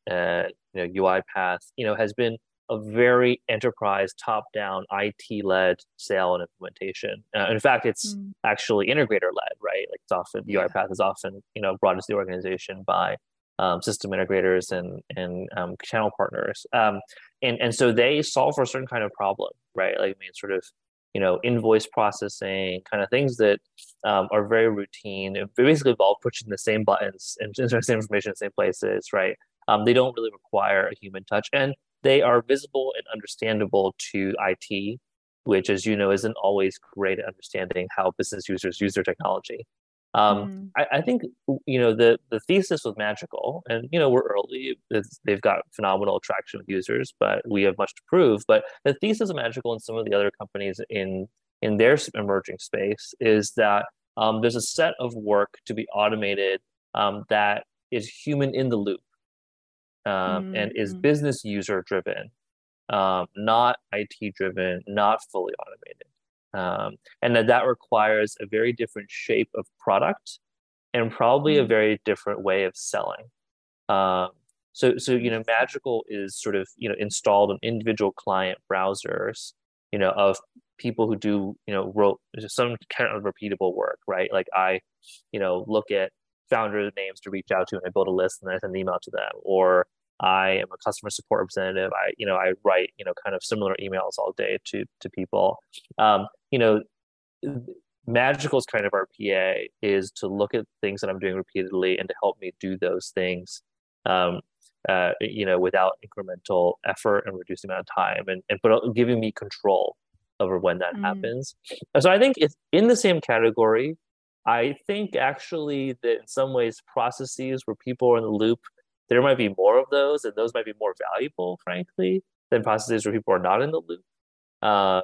you know UiPath, you know has been a very enterprise top-down IT-led sale and implementation. Uh, in fact, it's mm. actually integrator-led, right? Like it's often. UiPath is often you know brought into the organization by um, system integrators and and um, channel partners, um, and and so they solve for a certain kind of problem, right? Like I mean, sort of you know invoice processing kind of things that um, are very routine. It basically involve pushing the same buttons and the same information in the same places, right? Um, they don't really require a human touch, and they are visible and understandable to IT, which, as you know, isn't always great at understanding how business users use their technology. Um, mm. I, I, think you know the the thesis was Magical, and you know we're early; they've got phenomenal traction with users, but we have much to prove. But the thesis of Magical and some of the other companies in in their emerging space is that um, there's a set of work to be automated um, that is human in the loop um, mm-hmm. and is mm-hmm. business user driven, um, not IT driven, not fully automated. Um, and that that requires a very different shape of product and probably a mm. very different way of selling. Um, so, so you know, Magical is sort of you know installed on individual client browsers, you know, of people who do you know wrote some kind of repeatable work, right? Like I, you know, look at founder names to reach out to, and I build a list, and I send an email to them, or I am a customer support representative. I, you know, I write, you know, kind of similar emails all day to to people. Um, you know, Magical's kind of RPA is to look at things that I'm doing repeatedly and to help me do those things, um, uh, you know, without incremental effort and reducing amount of time, and and but giving me control over when that mm. happens. So I think it's in the same category. I think actually that in some ways processes where people are in the loop there might be more of those, and those might be more valuable, frankly, than processes where people are not in the loop. Um,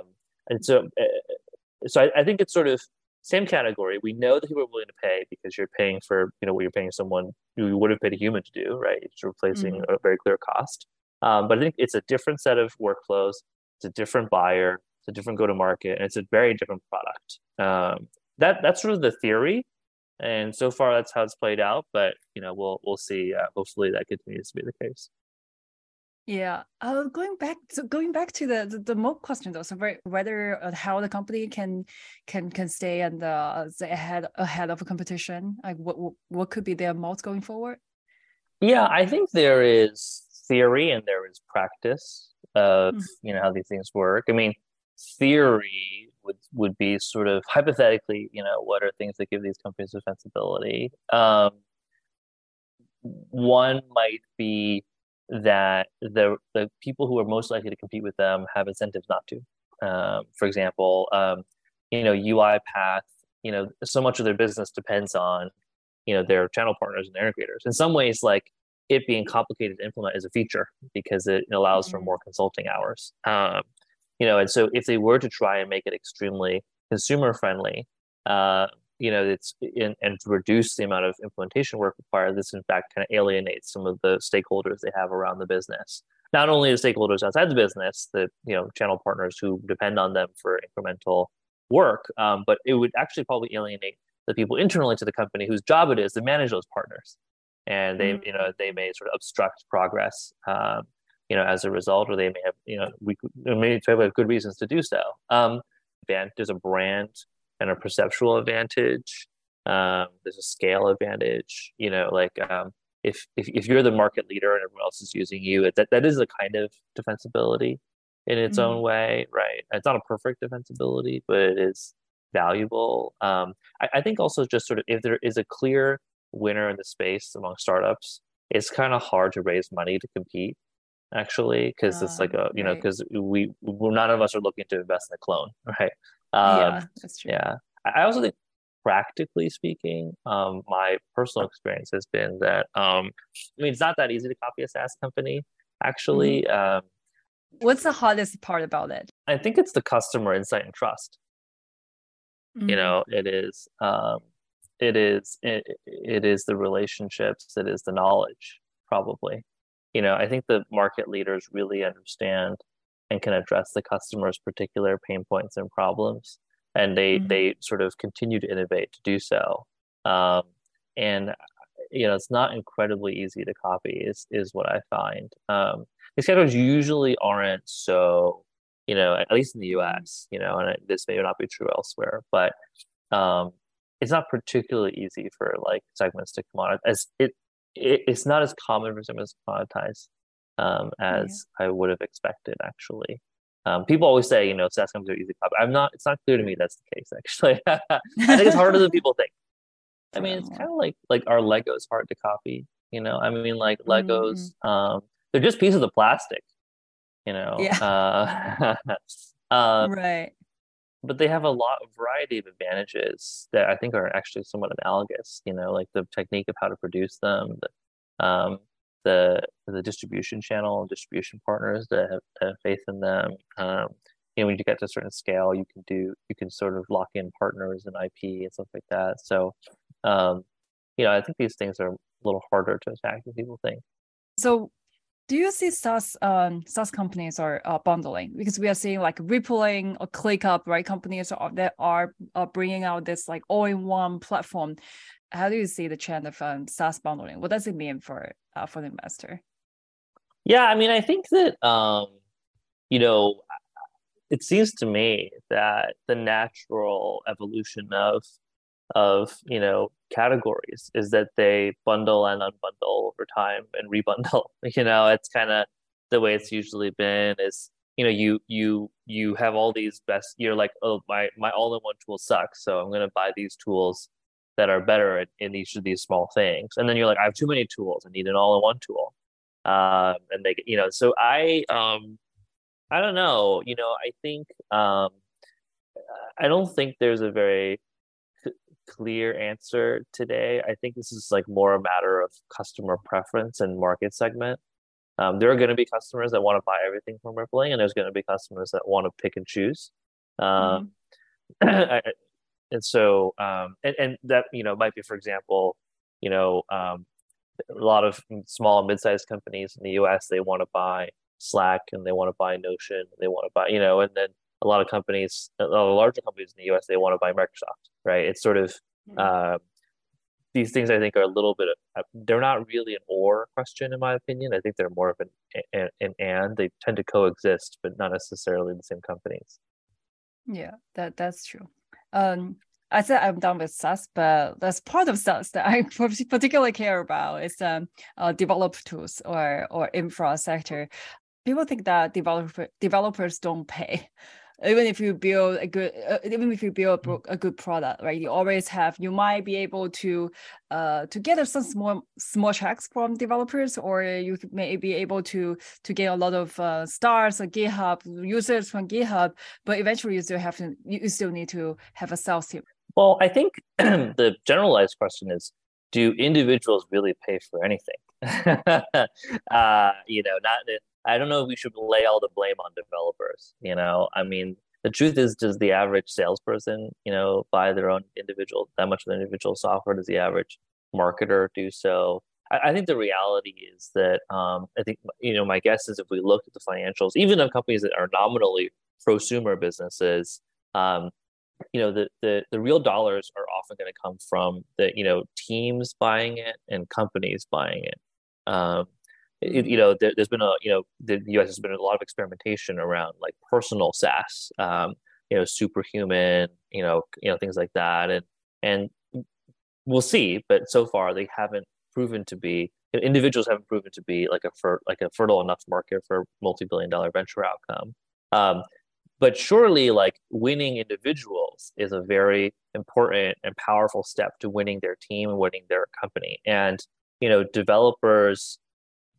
and so, uh, so I, I, think it's sort of same category. We know that people are willing to pay because you're paying for you know what you're paying someone who you would have paid a human to do, right? It's replacing mm-hmm. a very clear cost. Um, but I think it's a different set of workflows. It's a different buyer. It's a different go to market, and it's a very different product. Um, that that's sort of the theory and so far that's how it's played out but you know we'll we'll see uh, hopefully that continues to be the case. Yeah. Uh, going back so going back to the the, the question though so whether uh, how the company can can can stay and uh, stay ahead ahead of a competition like what what could be their moat going forward? Yeah i think there is theory and there is practice of mm. you know how these things work. I mean theory would would be sort of hypothetically, you know, what are things that give these companies defensibility? Um, one might be that the the people who are most likely to compete with them have incentives not to. Um, for example, um, you know, UiPath, you know, so much of their business depends on, you know, their channel partners and their integrators. In some ways, like it being complicated to implement is a feature because it allows mm-hmm. for more consulting hours. Um, you know, and so if they were to try and make it extremely consumer friendly, uh, you know, it's in, and to reduce the amount of implementation work required, this in fact kind of alienates some of the stakeholders they have around the business. Not only the stakeholders outside the business, the you know channel partners who depend on them for incremental work, um, but it would actually probably alienate the people internally to the company whose job it is to manage those partners, and they mm-hmm. you know they may sort of obstruct progress. Um, you know, as a result, or they may have, you know, we may have good reasons to do so. Um, there's a brand and a perceptual advantage. Um, there's a scale advantage. You know, like um, if, if if you're the market leader and everyone else is using you, that that is a kind of defensibility in its mm-hmm. own way, right? It's not a perfect defensibility, but it is valuable. Um, I, I think also just sort of if there is a clear winner in the space among startups, it's kind of hard to raise money to compete actually because it's like a you know because we none of us are looking to invest in a clone right? Um, yeah that's true. yeah. I also think practically speaking um, my personal experience has been that um, i mean it's not that easy to copy a saas company actually mm-hmm. um, what's the hardest part about it? I think it's the customer insight and trust. Mm-hmm. you know it is um, it is it, it is the relationships it is the knowledge probably you know i think the market leaders really understand and can address the customer's particular pain points and problems and they mm-hmm. they sort of continue to innovate to do so. Um, and you know it's not incredibly easy to copy is is what i find. Um, these categories usually aren't so you know at least in the us you know and this may not be true elsewhere but um, it's not particularly easy for like segments to come on. As it it, it's not as common for someone to monetize um, as yeah. I would have expected. Actually, um, people always say, you know, SaaS companies are easy to copy. I'm not. It's not clear to me that's the case. Actually, I think it's harder than people think. I mean, it's kind of like like our Legos hard to copy. You know, I mean, like Legos, mm-hmm. um, they're just pieces of plastic. You know, yeah. Uh, um, right but they have a lot of variety of advantages that I think are actually somewhat analogous. You know, like the technique of how to produce them, the um, the the distribution channel, distribution partners that have, have faith in them. Um, you know, when you get to a certain scale, you can do you can sort of lock in partners and IP and stuff like that. So, um, you know, I think these things are a little harder to attack than people think. So do you see SaaS um, SaaS companies are uh, bundling because we are seeing like Rippling or ClickUp, right? Companies are, that are, bringing out this like all-in-one platform. How do you see the trend of um, SaaS bundling? What does it mean for uh, for the investor? Yeah, I mean, I think that um, you know, it seems to me that the natural evolution of of you know categories is that they bundle and unbundle over time and rebundle. You know it's kind of the way it's usually been is you know you you you have all these best you're like oh my my all-in-one tool sucks so i'm going to buy these tools that are better in, in each of these small things. And then you're like i have too many tools i need an all-in-one tool. Um, and they you know so i um i don't know you know i think um i don't think there's a very clear answer today. I think this is like more a matter of customer preference and market segment. Um, there are going to be customers that want to buy everything from Rippling, and there's going to be customers that want to pick and choose. Um, mm-hmm. and so, um, and, and that you know might be, for example, you know, um, a lot of small and mid-sized companies in the U.S. they want to buy Slack and they want to buy Notion, they want to buy, you know, and then a lot of companies, a lot of larger companies in the U.S. they want to buy Microsoft, right? It's sort of uh, these things. I think are a little bit. of, they're not really an or question, in my opinion. I think they're more of an an, an and. They tend to coexist, but not necessarily the same companies. Yeah, that that's true. Um, I said I'm done with SaaS, but that's part of SaaS that I particularly care about is um, uh, develop tools or or infra sector. People think that developer developers don't pay, even if you build a good uh, even if you build a good product right you always have you might be able to uh to get some small small checks from developers or you may be able to to get a lot of uh, stars on github users from github but eventually you still have to you still need to have a sales team. Well i think the generalized question is do individuals really pay for anything? Uh you know not I don't know if we should lay all the blame on developers. You know, I mean, the truth is, does the average salesperson, you know, buy their own individual that much of the individual software? Does the average marketer do so? I, I think the reality is that um, I think you know my guess is if we look at the financials, even of companies that are nominally prosumer businesses, um, you know the, the the real dollars are often going to come from the you know teams buying it and companies buying it. Um, it, you know, there, has been a, you know, the U.S. has been a lot of experimentation around like personal SaaS, um, you know, Superhuman, you know, you know, things like that, and and we'll see. But so far, they haven't proven to be individuals haven't proven to be like a fer- like a fertile enough market for multi-billion-dollar venture outcome. Um, but surely, like winning individuals is a very important and powerful step to winning their team and winning their company. And you know, developers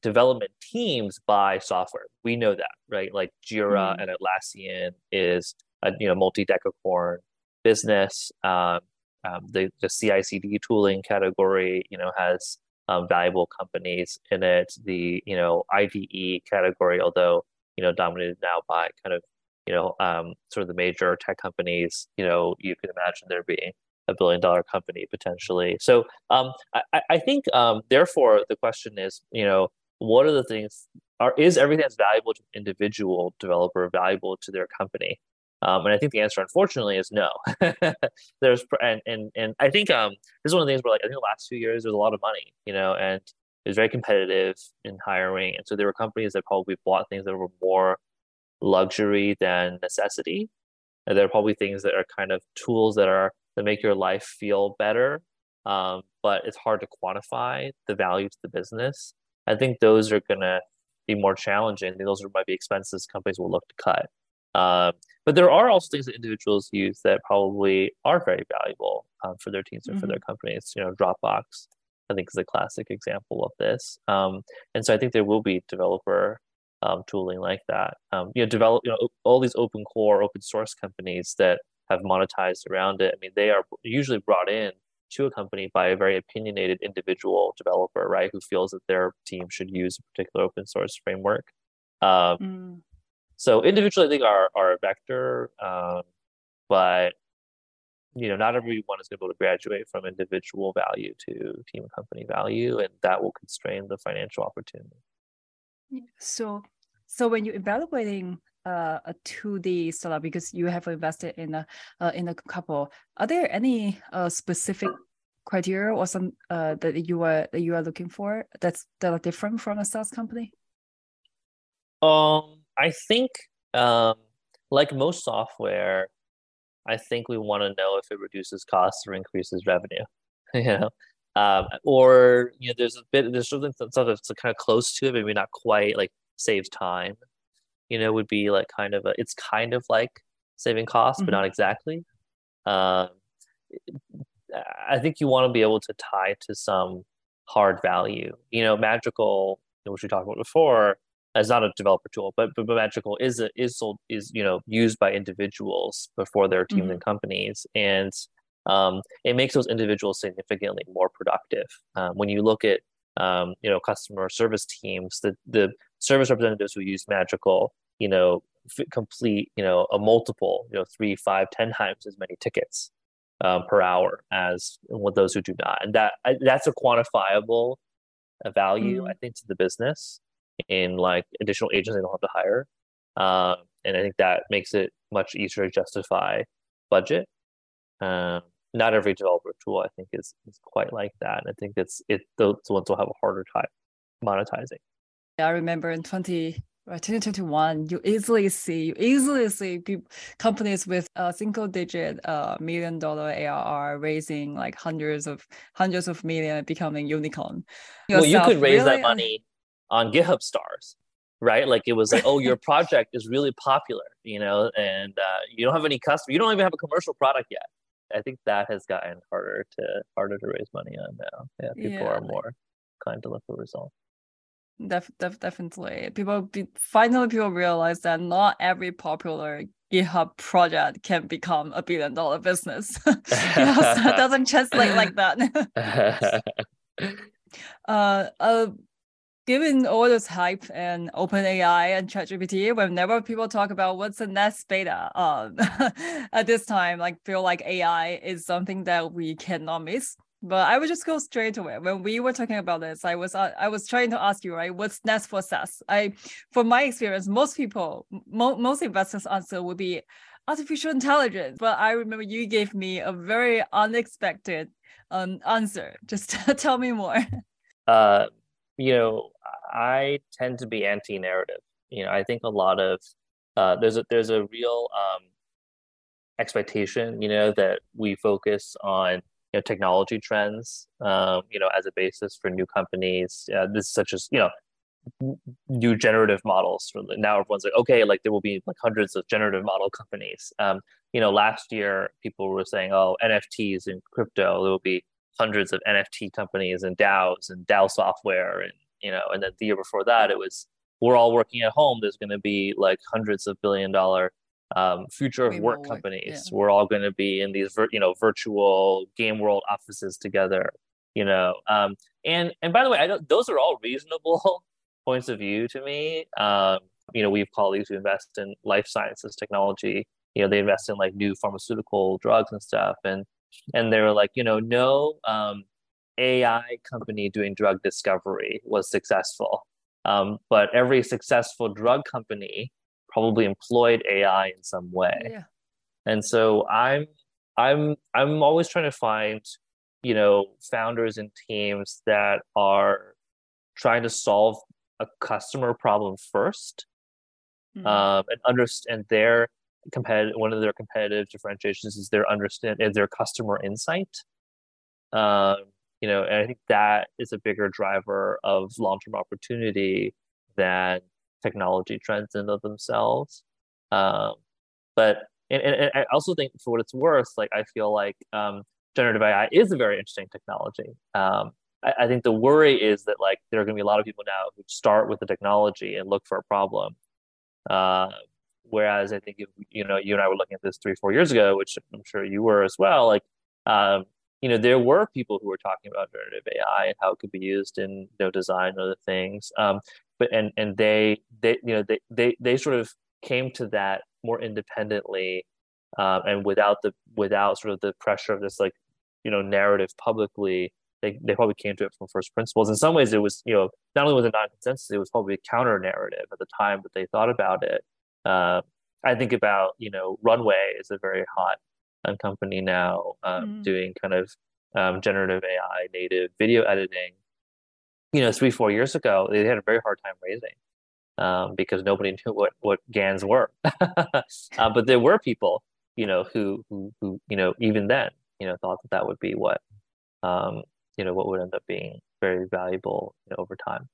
development teams buy software. We know that, right? Like Jira mm-hmm. and Atlassian is a you know multi-decacorn business. Um, um, the the CI/CD tooling category, you know, has um, valuable companies in it. The you know IDE category, although you know dominated now by kind of you know um, sort of the major tech companies, you know, you can imagine there being a billion dollar company potentially. So um, I, I think um, therefore the question is, you know, what are the things are is everything that's valuable to an individual developer valuable to their company um, and I think the answer, unfortunately, is no. there's and, and and I think um, this is one of the things where like I think the last few years there's a lot of money, you know, and it was very competitive in hiring, and so there were companies that probably bought things that were more luxury than necessity. And there are probably things that are kind of tools that are that make your life feel better, um, but it's hard to quantify the value to the business. I think those are going to be more challenging. Those are, might be expenses companies will look to cut. Um, but there are also things that individuals use that probably are very valuable um, for their teams or mm-hmm. for their companies. You know, Dropbox, I think, is a classic example of this. Um, and so I think there will be developer um, tooling like that. Um, you know, develop you know all these open core, open source companies that have monetized around it. I mean, they are usually brought in to a company by a very opinionated individual developer, right, who feels that their team should use a particular open source framework. Um, mm. So individually, I think are are a vector, um, but you know, not everyone is going to be able to graduate from individual value to team and company value, and that will constrain the financial opportunity. So, so when you're evaluating uh, a 2D startup because you have invested in a uh, in a couple, are there any uh, specific criteria or some uh, that you are that you are looking for that's that are different from a SaaS company? Um, I think um, like most software, I think we want to know if it reduces costs or increases revenue. you know, um, or you know, there's a bit there's something that's kind of close to it, maybe not quite like saves time. You know, would be like kind of a it's kind of like saving costs, mm-hmm. but not exactly. Um, I think you want to be able to tie to some hard value. You know, Magical, which we talked about before, is not a developer tool, but, but, Magical is a, is sold is you know used by individuals before their teams mm-hmm. in companies, and um, it makes those individuals significantly more productive. Um, when you look at um, you know customer service teams, the the service representatives who use Magical, you know, f- complete you know a multiple, you know, three, five, ten times as many tickets um, per hour as with those who do not, and that that's a quantifiable value, mm. I think, to the business in like additional agents they don't have to hire, um, and I think that makes it much easier to justify budget. Um, not every developer tool I think is, is quite like that. And I think it's it those ones will have a harder time monetizing. I remember in 20 2021, you easily see you easily see people, companies with a single digit uh, million dollar ARR raising like hundreds of hundreds of million becoming unicorn. Yourself, well, you could raise really? that money on GitHub stars, right? Like it was like, oh, your project is really popular, you know, and uh, you don't have any customer, you don't even have a commercial product yet. I think that has gotten harder to harder to raise money on now. Yeah, people yeah. are more kind to look for results. Def, def, definitely. People be, finally people realize that not every popular GitHub project can become a billion dollar business. you know, so it doesn't translate like that. uh, uh, given all this hype and OpenAI and ChatGPT, whenever people talk about what's the next beta, um, at this time, like feel like AI is something that we cannot miss. But I would just go straight it. When we were talking about this, I was uh, I was trying to ask you, right? What's next for SaaS? I, from my experience, most people, mo- most investors' answer would be artificial intelligence. But I remember you gave me a very unexpected um, answer. Just tell me more. Uh, you know, I tend to be anti-narrative. You know, I think a lot of uh, there's a there's a real um, expectation, you know, that we focus on you know technology trends um, you know as a basis for new companies. Uh, this such as you know new generative models now everyone's like okay like there will be like hundreds of generative model companies. Um, you know last year people were saying oh nfts and crypto there will be hundreds of nft companies and daos and dao software and you know and then the year before that it was we're all working at home there's going to be like hundreds of billion dollar um, future of work companies. Yeah. We're all going to be in these, vir- you know, virtual game world offices together. You know, um, and and by the way, I don't. Those are all reasonable points of view to me. Um, you know, we have colleagues who invest in life sciences technology. You know, they invest in like new pharmaceutical drugs and stuff, and and they were like, you know, no um, AI company doing drug discovery was successful, um, but every successful drug company probably employed AI in some way. Yeah. And so I'm I'm I'm always trying to find, you know, founders and teams that are trying to solve a customer problem 1st mm-hmm. um, and understand their competitive one of their competitive differentiations is their understand is their customer insight. Um, you know, and I think that is a bigger driver of long-term opportunity than technology trends in of themselves. Um, but and, and, I also think for what it's worth, like I feel like um, generative AI is a very interesting technology. Um, I, I, think the worry is that like there are going to be a lot of people now who start with the technology and look for a problem. Uh, whereas I think if you know you and I were looking at this three four years ago, which I'm sure you were as well, like um, you know there were people who were talking about generative AI and how it could be used in you know, design and other things. Um, but and and they they you know they they they sort of came to that more independently um, and without the without sort of the pressure of this like you know narrative publicly they, they probably came to it from first principles. In some ways, it was you know not only was it non-consensus, it was probably a counter narrative at the time that they thought about it. Uh, I think about you know Runway is a very hot um, company now um, mm. doing kind of um, generative AI native video editing. You know, three four years ago, they had a very hard time raising um, because nobody knew what what GANs were. uh, but there were people, you know, who who who you know even then you know thought that that would be what um, you know what would end up being very valuable you know, over time.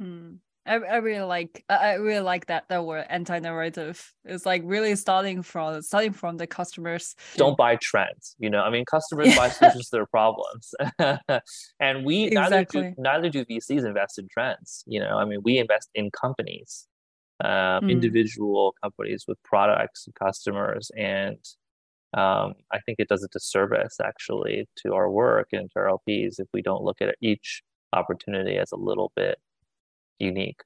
Mm. I, I really like I really like that that word anti-narrative. It's like really starting from starting from the customers. Don't buy trends. You know, I mean, customers buy solutions to their problems, and we exactly. neither do neither do VCs invest in trends. You know, I mean, we invest in companies, um, mm. individual companies with products and customers, and um, I think it does a disservice actually to our work and to our LPs if we don't look at each opportunity as a little bit unique.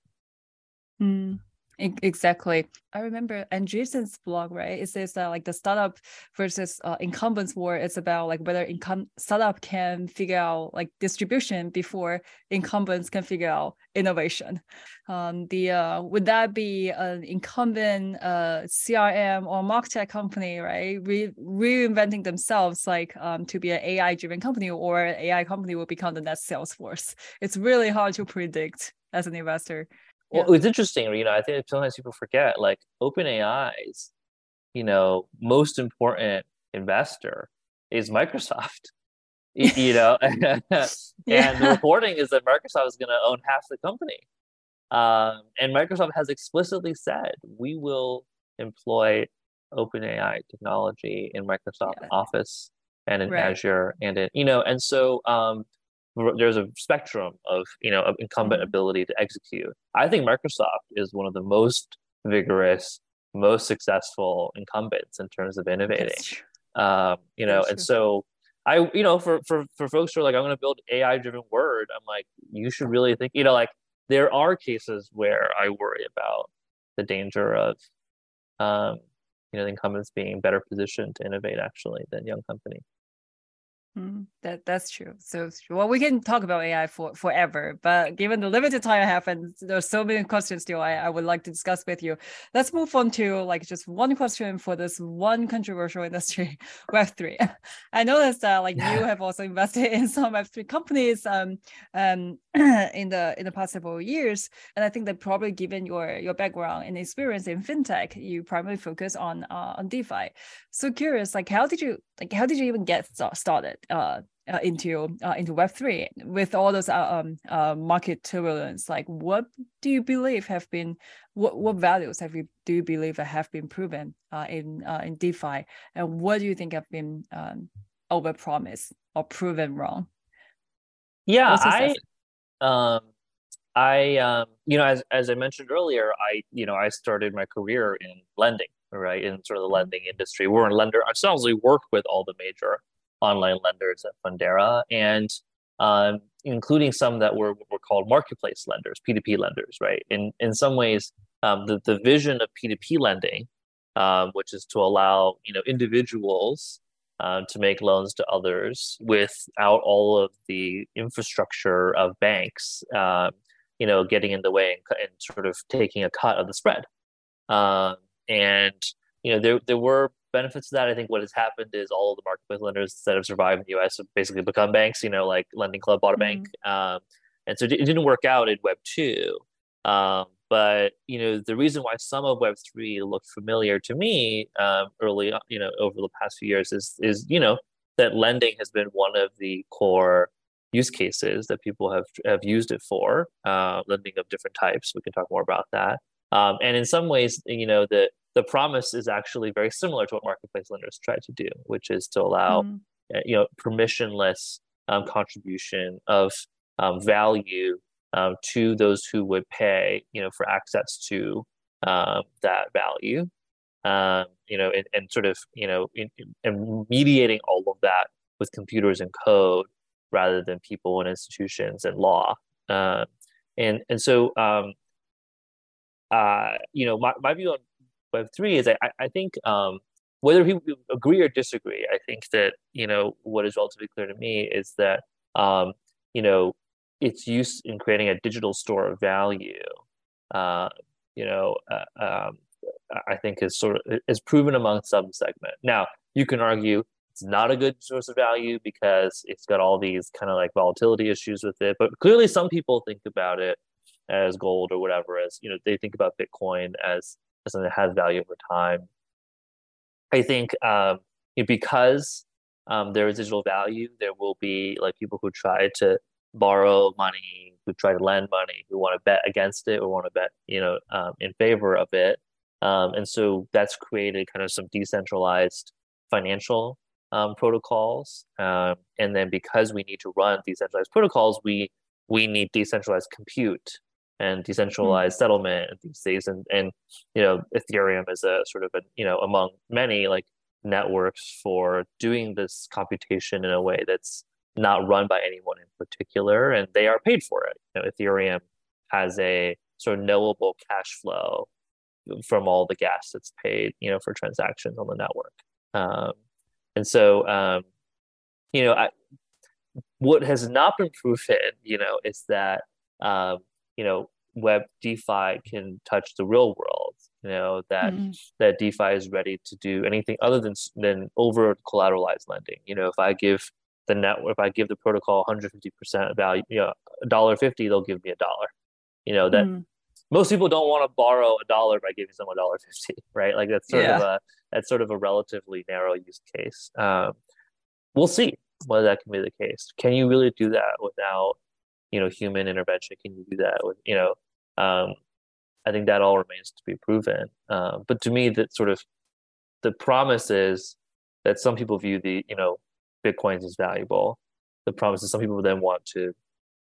Mm, exactly. I remember Andreessen's blog, right? It says that like the startup versus uh, incumbents war is about like whether income startup can figure out like distribution before incumbents can figure out innovation. Um, the uh, would that be an incumbent uh, CRM or market company, right? Re- reinventing themselves like um, to be an AI driven company, or AI company will become the next Salesforce. It's really hard to predict as an investor. Well, yeah. it's interesting, you know, I think sometimes people forget like OpenAI's, you know, most important investor is Microsoft. you know, and yeah. the reporting is that Microsoft is going to own half the company. Um, and Microsoft has explicitly said we will employ OpenAI technology in Microsoft yeah. Office and in right. Azure and in you know, and so um, there's a spectrum of you know of incumbent mm-hmm. ability to execute. I think Microsoft is one of the most vigorous, most successful incumbents in terms of innovating. Um, you know, and so I, you know, for for for folks who are like, I'm going to build AI driven Word, I'm like, you should really think, you know, like there are cases where I worry about the danger of, um, you know, the incumbents being better positioned to innovate actually than young companies. Mm, that that's true. So well, we can talk about AI for forever, but given the limited time I have, and there's so many questions still, I, I would like to discuss with you. Let's move on to like just one question for this one controversial industry, Web three. I noticed that like you have also invested in some Web three companies um um in the in the past several years, and I think that probably given your your background and experience in fintech, you primarily focus on uh, on DeFi. So curious, like how did you like how did you even get started? Uh, uh, into uh, into Web three with all those uh, um, uh, market turbulence. Like, what do you believe have been what what values have you do you believe have been proven uh, in uh, in DeFi, and what do you think have been um, overpromised or proven wrong? Yeah, I um, I um, you know as as I mentioned earlier, I you know I started my career in lending, right, in sort of the mm-hmm. lending industry. We're a lender ourselves. We work with all the major online lenders at Fundera, and um, including some that were, were called marketplace lenders, P2P lenders, right? In, in some ways, um, the, the vision of P2P lending, um, which is to allow you know individuals uh, to make loans to others without all of the infrastructure of banks, uh, you know, getting in the way and, and, sort of taking a cut of the spread. And you know, there there were benefits of that. I think what has happened is all of the marketplace lenders that have survived in the US have basically become banks, you know, like Lending Club bought a bank. Mm-hmm. Um, and so it didn't work out in Web 2. Um, but, you know, the reason why some of Web 3 looked familiar to me um, early, you know, over the past few years is, is, you know, that lending has been one of the core use cases that people have, have used it for, uh, lending of different types. We can talk more about that. Um, and in some ways, you know, the the promise is actually very similar to what marketplace lenders try to do, which is to allow mm. you know permissionless um, contribution of um, value um, to those who would pay you know for access to um, that value. Um, you know, and, and, sort of you know, in, in, and mediating all of that with computers and code rather than people and institutions and law. Uh, and and so um, uh, you know, my, my view on Web three is I, I think um, whether people agree or disagree, I think that you know what is relatively clear to me is that um, you know, its use in creating a digital store of value, uh, you know, uh, um, I think is sort of is proven among some segment. Now, you can argue it's not a good source of value because it's got all these kind of like volatility issues with it. But clearly, some people think about it as gold or whatever, as you know, they think about Bitcoin as, something that has value over time. I think um, because um, there is digital value, there will be like people who try to borrow money, who try to lend money, who want to bet against it or want to bet, you know, um, in favor of it. Um, and so that's created kind of some decentralized financial um, protocols. Um, and then because we need to run decentralized protocols, we we need decentralized compute and decentralized mm-hmm. settlement these days. And and you know, Ethereum is a sort of a you know among many like networks for doing this computation in a way that's not run by anyone in particular, and they are paid for it. You know, Ethereum has a sort of knowable cash flow from all the gas that's paid, you know, for transactions on the network. Um, and so, um, you know, I, what has not been proven, you know, is that, um, you know, web DeFi can touch the real world. You know that mm-hmm. that DeFi is ready to do anything other than than over collateralized lending. You know, if I give the network, if I give the protocol 150 percent value, you know, a dollar fifty, they'll give me a dollar. You know that mm-hmm most people don't want to borrow a dollar by giving someone a dollar fifty, right? Like that's sort yeah. of a that's sort of a relatively narrow use case. Um, we'll see whether that can be the case. Can you really do that without, you know, human intervention? Can you do that with, you know, um, I think that all remains to be proven. Um, but to me, that sort of the promise is that some people view the, you know, bitcoins as valuable. The promise is some people then want to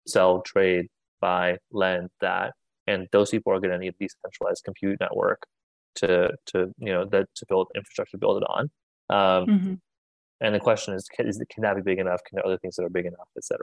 sell, trade, buy, lend that and those people are going to need a decentralized compute network to to you know that to build infrastructure to build it on um, mm-hmm. and the question is can, is can that be big enough can there other things that are big enough etc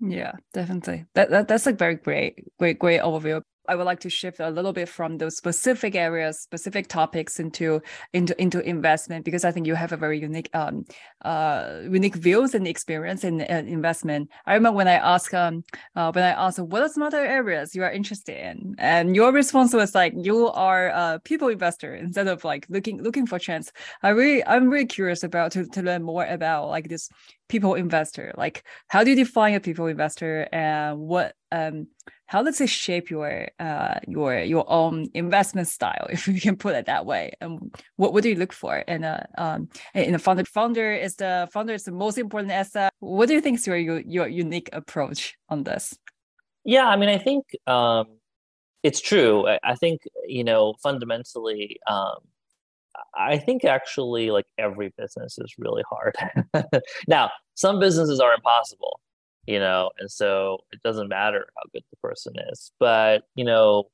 yeah definitely. That, that that's a very great great great overview I would like to shift a little bit from those specific areas, specific topics into into into investment because I think you have a very unique um uh unique views and experience in investment. I remember when I asked um uh, when I asked what are some other areas you are interested in, and your response was like you are a people investor instead of like looking looking for chance. I really I'm really curious about to to learn more about like this people investor. Like how do you define a people investor and what um how does it shape your uh, your your own investment style, if you can put it that way? And what what do you look for in a um, in a founder? Founder is the founder is the most important asset. What do you think is your your unique approach on this? Yeah, I mean, I think um, it's true. I, I, think you know fundamentally. Um, I think actually, like every business is really hard. now, some businesses are impossible you know and so it doesn't matter how good the person is but you know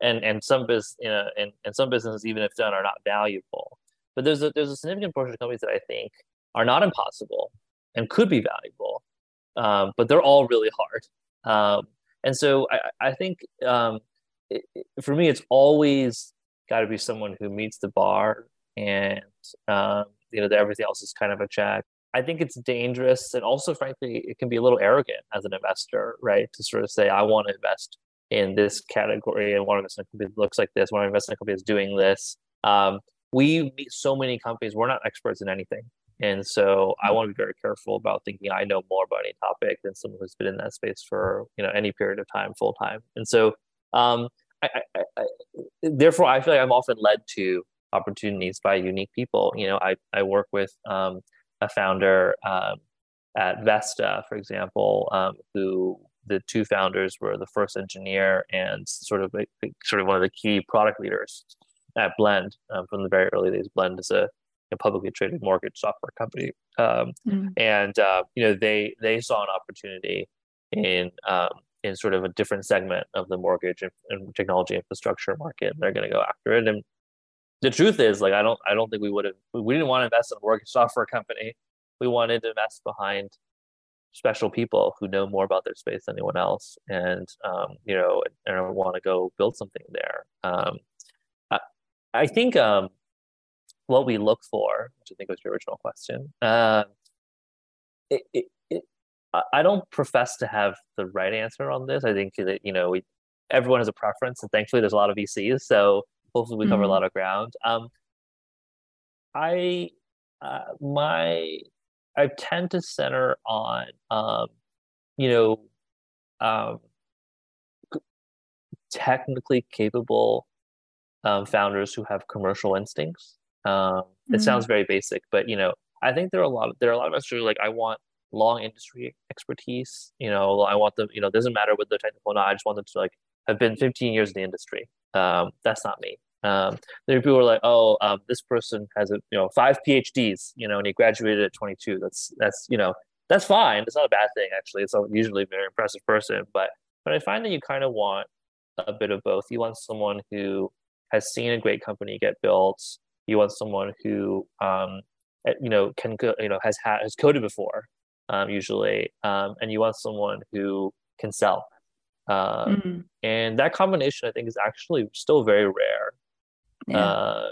and and some business you know and, and some businesses even if done are not valuable. But there's a there's a significant portion of companies that i think are not impossible and could be valuable um, but they're all really hard. Um, and so i, I think um, it, for me it's always got to be someone who meets the bar and um, you know everything else is kind of a check I think it's dangerous and also, frankly, it can be a little arrogant as an investor, right? To sort of say, I want to invest in this category and want to invest in a company that looks like this, want to invest in a company that's doing this. Um, we meet so many companies, we're not experts in anything. And so I want to be very careful about thinking I know more about any topic than someone who's been in that space for you know any period of time, full time. And so um, I, I, I, therefore I feel like I'm often led to opportunities by unique people. You know, I, I work with um, a founder um, at Vesta, for example, um, who the two founders were the first engineer and sort of sort of one of the key product leaders at Blend um, from the very early days. Blend is a, a publicly traded mortgage software company, um, mm. and uh, you know they they saw an opportunity in um, in sort of a different segment of the mortgage and, and technology infrastructure market. They're going to go after it, and the truth is like i don't i don't think we would have we didn't want to invest in a mortgage software company. We wanted to invest behind special people who know more about their space than anyone else. And um, you know and, want to go build something there. Um, I, I, think um, what we look for which i think was your original question uh, it, it, it, I don't profess to have the right answer on this. I think that you know we, everyone has a preference, and thankfully there's a lot of VCs, so hopefully we cover mm-hmm. a lot of ground. Um, I uh, my I tend to center on um, you know um, technically capable um, founders who have commercial instincts. Um, mm-hmm. It sounds very basic, but you know I think there are a lot of there are a lot of us who are like I want long industry expertise. You know, I want them, you know, it doesn't matter what they're technical or not. I just want them to like have been 15 years in the industry. Um, that's not me. Um, there are people are like, oh, um, this person has a, you know, five PhDs, you know, and he graduated at 22. That's, that's, you know, that's fine. It's not a bad thing, actually. It's a usually a very impressive person. But, but I find that you kind of want a bit of both. You want someone who has seen a great company get built. You want someone who, um, eh, you know, can, you know, has had, has coded before um, usually, um, and you want someone who can sell. Um, mm-hmm. And that combination, I think, is actually still very rare. Yeah. Uh,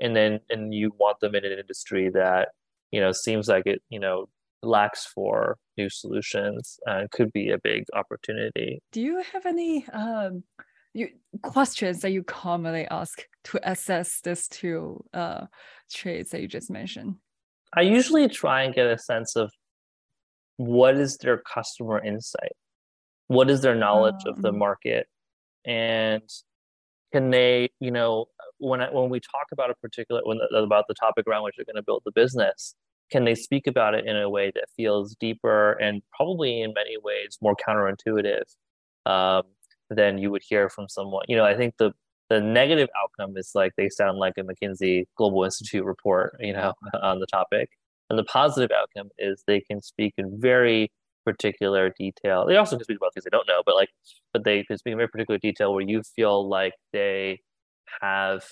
and then, and you want them in an industry that you know seems like it, you know, lacks for new solutions and could be a big opportunity. Do you have any um, you, questions that you commonly ask to assess these two uh, traits that you just mentioned? I usually try and get a sense of what is their customer insight what is their knowledge of the mm. market and can they you know when I, when we talk about a particular when about the topic around which they're going to build the business can they speak about it in a way that feels deeper and probably in many ways more counterintuitive um, than you would hear from someone you know i think the the negative outcome is like they sound like a mckinsey global institute report you know on the topic and the positive outcome is they can speak in very particular detail. They also can speak about things they don't know, but like, but they can speak in very particular detail where you feel like they have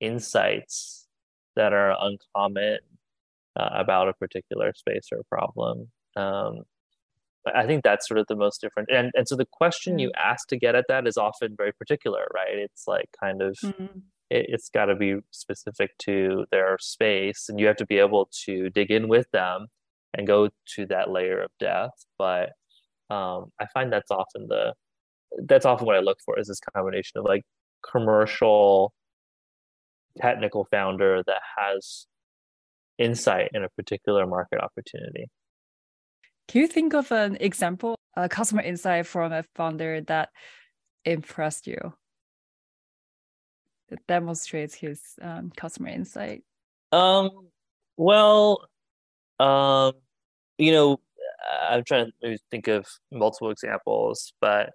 insights that are uncommon uh, about a particular space or problem. Um, I think that's sort of the most different. And and so the question you ask to get at that is often very particular, right? It's like kind of mm-hmm it, has got to be specific to their space and you have to be able to dig in with them and go to that layer of depth but um, i find that's often the that's often what i look for is this combination of like commercial technical founder that has insight in a particular market opportunity. Can you think of an example a customer insight from a founder that impressed you? That demonstrates his um, customer insight? Um, well, um, you know, I'm trying to think of multiple examples, but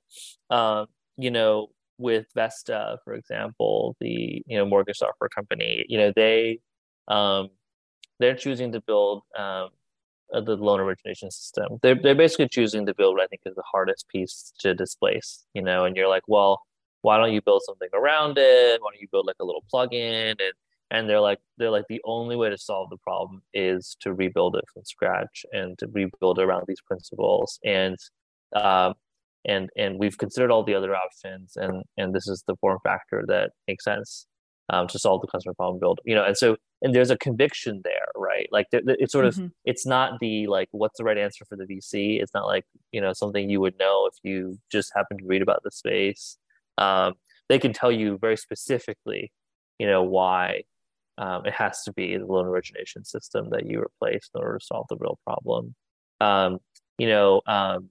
um, you know, with Vesta, for example, the you know mortgage software company, you know, they um, they're choosing to build um, the loan origination system. They're they're basically choosing to build what I think is the hardest piece to displace. You know, and you're like, well, why don't you build something around it? Why don't you build like a little plugin? And and they're like they're like the only way to solve the problem is to rebuild it from scratch and to rebuild around these principles. And um, and and we've considered all the other options, and and this is the form factor that makes sense um, to solve the customer problem build. You know, and so and there's a conviction there, right? Like it's sort of mm-hmm. it's not the like what's the right answer for the VC. It's not like you know something you would know if you just happen to read about the space um, they can tell you very specifically, you know, why um, it has to be the loan origination system that you replace in order to solve the real problem. Um, you know, um,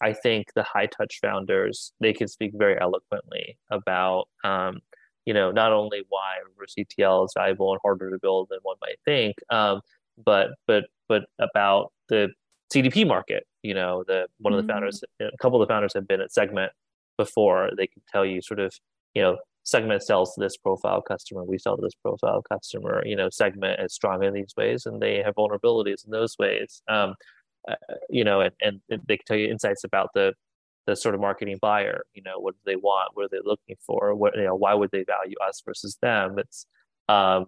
I think the Hightouch founders they can speak very eloquently about, um, you know, not only why reverse ETL is valuable and harder to build than one might think, um, but but but about the CDP market. You know, the one of the mm-hmm. founders, a couple of the founders have been at Segment before they can tell you sort of you know segment sells to this profile customer we sell to this profile customer you know segment is strong in these ways and they have vulnerabilities in those ways. Um, uh, you know and, and they can tell you insights about the the sort of marketing buyer you know what do they want what are they looking for what you know why would they value us versus them? It's um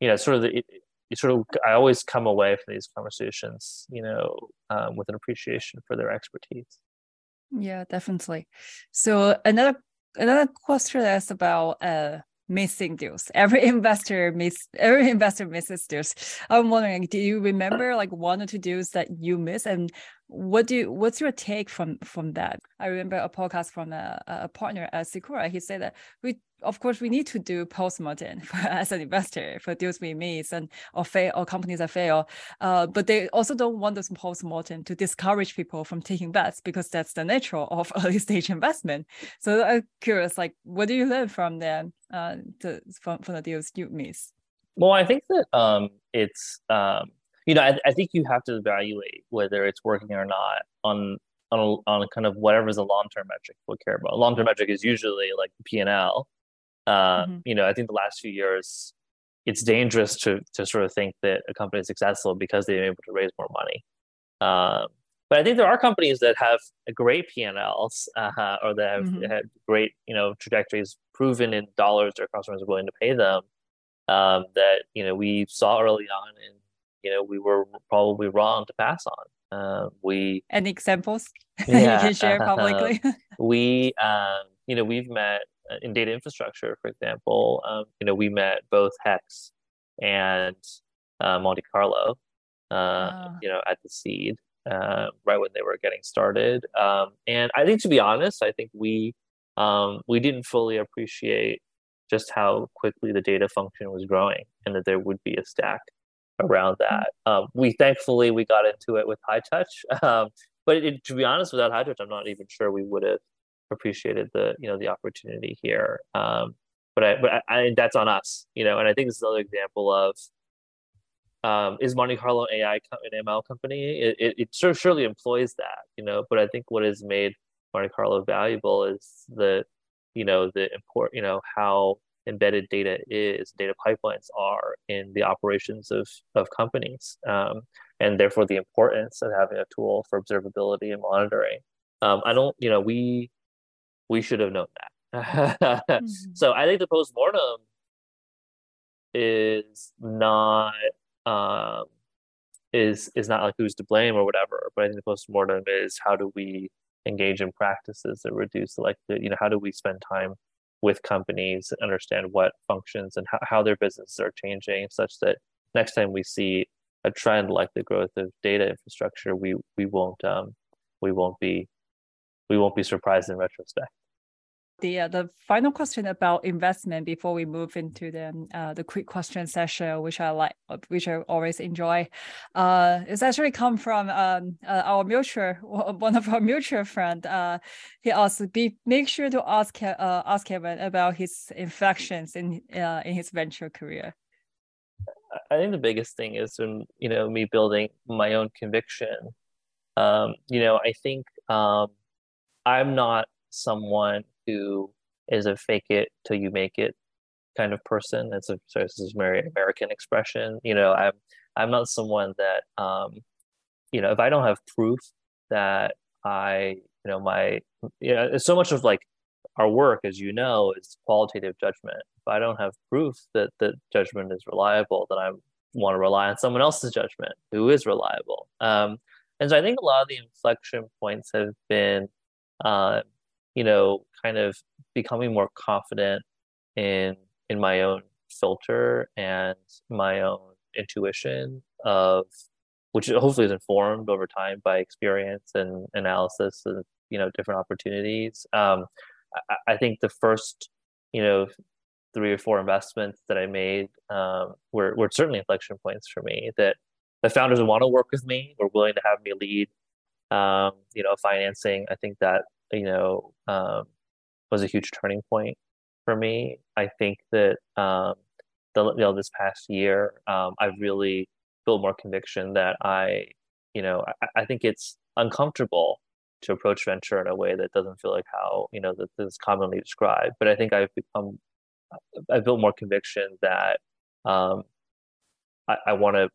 you know sort of the, it, sort of i always come away from these conversations you know um, with an appreciation for their expertise. Yeah, definitely. So another another question is about uh missing deals. Every investor miss every investor misses deals. I'm wondering, do you remember like one or two deals that you miss, and what do what's your take from from that? I remember a podcast from a, a partner at Sequoia. He said that we of course we need to do post-mortem as an investor for deals we miss and or fail or companies that fail. Uh, but they also don't want this post-mortem to discourage people from taking bets because that's the nature of early stage investment. So I'm curious, like what do you learn from them uh, to, from, from the deals you miss? Well, I think that um, it's um, you know I, I think you have to evaluate whether it's working or not on on a, on a kind of whatever is a long term metric we'll care about. Long term metric is usually like P and L, uh, mm-hmm. You know, I think the last few years, it's dangerous to to sort of think that a company is successful because they're able to raise more money. Um, but I think there are companies that have a great P&Ls uh, or that have mm-hmm. had great, you know, trajectories proven in dollars their customers are willing to pay them. Um, that you know we saw early on, and you know we were probably wrong to pass on. Uh, we any examples yeah, you can share publicly. we, um, you know, we've met uh, in data infrastructure, for example, um, you know, we met both Hex and uh, Monte Carlo, uh, oh. you know, at the seed, uh, right when they were getting started. Um, and I think, to be honest, I think we um, we didn't fully appreciate just how quickly the data function was growing, and that there would be a stack around hmm. that. Um, we thankfully we got into it with high touch, um, but it, to be honest, without Hightouch, I'm not even sure we would have appreciated the you know the opportunity here. Um, but I but I, I, that's on us, you know. And I think this is another example of um, is Monte Carlo AI an ML company? It, it, it sure, surely employs that, you know. But I think what has made Monte Carlo valuable is the you know the import you know how embedded data is data pipelines are in the operations of of companies um, and therefore the importance of having a tool for observability and monitoring um, i don't you know we we should have known that. mm-hmm. So I think the postmortem is not um, is is not like who's to blame or whatever. But I think the postmortem is how do we engage in practices that reduce like the you know how do we spend time with companies and understand what functions and how, how their businesses are changing such that next time we see a trend like the growth of data infrastructure we we won't um we won't be we won't be surprised in retrospect. The uh, the final question about investment before we move into the uh, the quick question session, which I like, which I always enjoy, uh, is actually come from um, uh, our mutual one of our mutual friend. Uh, he asked, be make sure to ask uh, ask Kevin about his inflections in uh, in his venture career. I think the biggest thing is when you know me building my own conviction. Um, you know, I think um, I'm not someone who is a fake it till you make it kind of person. It's a sorry, this is very American expression. You know, I'm I'm not someone that um, you know, if I don't have proof that I, you know, my you know, so much of like our work, as you know, is qualitative judgment. If I don't have proof that the judgment is reliable, then I want to rely on someone else's judgment who is reliable. Um, and so I think a lot of the inflection points have been uh, you know, kind of becoming more confident in in my own filter and my own intuition of which hopefully is informed over time by experience and analysis of you know different opportunities. Um, I, I think the first you know three or four investments that I made um, were were certainly inflection points for me. That the founders want to work with me, were willing to have me lead. Um, you know, financing. I think that you know, um, was a huge turning point for me. I think that um, the you know this past year, um, I've really built more conviction that I, you know, I, I, think it's uncomfortable to approach venture in a way that doesn't feel like how you know that is commonly described. But I think I've become, I've built more conviction that um, I want to,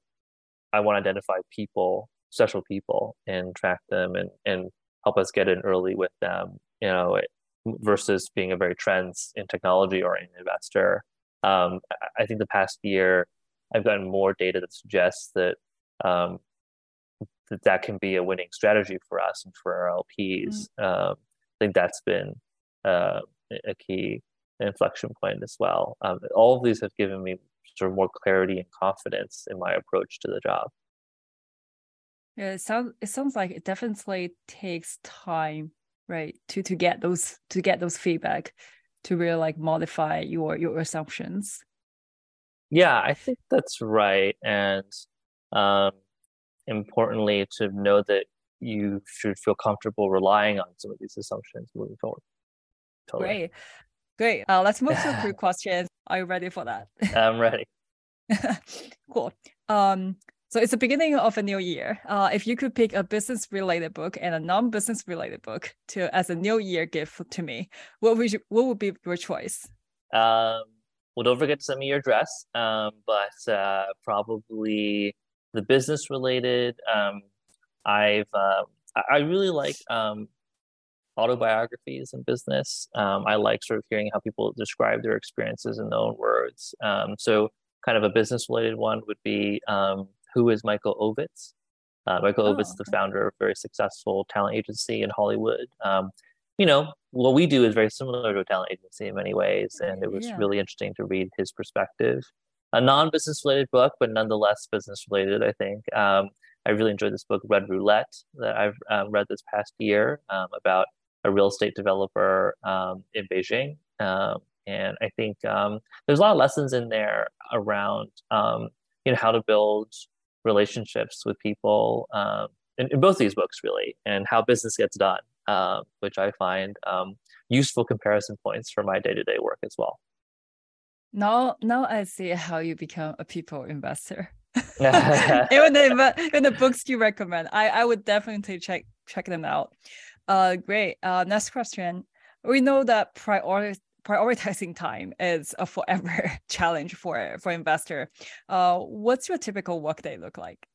I want to identify people, special people, and track them and and help us get in early with them, you know, versus being a very trends in technology or an investor. Um, I think the past year, I've gotten more data that suggests that um, that that can be a winning strategy for us and for our LPs. Mm. Um, I think that's been uh, a key. inflection point as well. Um, all of these have given me sort of more clarity and confidence in my approach to the job. Yeah, it sounds it sounds like it definitely takes time, right? To to get those to get those feedback to really like modify your your assumptions. Yeah, I think that's right. And um importantly to know that you should feel comfortable relying on some of these assumptions moving forward. Totally. Great. Great. Uh, let's move to a quick questions. Are you ready for that? I'm ready. cool. Um, so it's the beginning of a new year. Uh, if you could pick a business related book and a non business related book to as a new year gift to me, what would you, what would be your choice? Um, well, don't forget to send me your address. Um, but uh, probably the business related. Um, I've uh, I really like um, autobiographies in business. Um, I like sort of hearing how people describe their experiences in their own words. Um, so, kind of a business related one would be um, Who is Michael Ovitz? Uh, Michael oh, Ovitz, okay. the founder of a very successful talent agency in Hollywood. Um, you know, what we do is very similar to a talent agency in many ways, and it was yeah. really interesting to read his perspective. A non business related book, but nonetheless business related, I think. Um, I really enjoyed this book, Red Roulette, that I've um, read this past year um, about a real estate developer um, in Beijing. Um, and I think um, there's a lot of lessons in there around um, you know how to build relationships with people in, in, both these books really, and how business gets done, uh, which I find um, useful comparison points for my day to day work as well. Now, now I see how you become a people investor. even the even the books you recommend, I I would definitely check check them out. Uh, great. Uh, next question. We know that priori- prioritizing time is a forever challenge for for investor. Uh, what's your typical workday look like?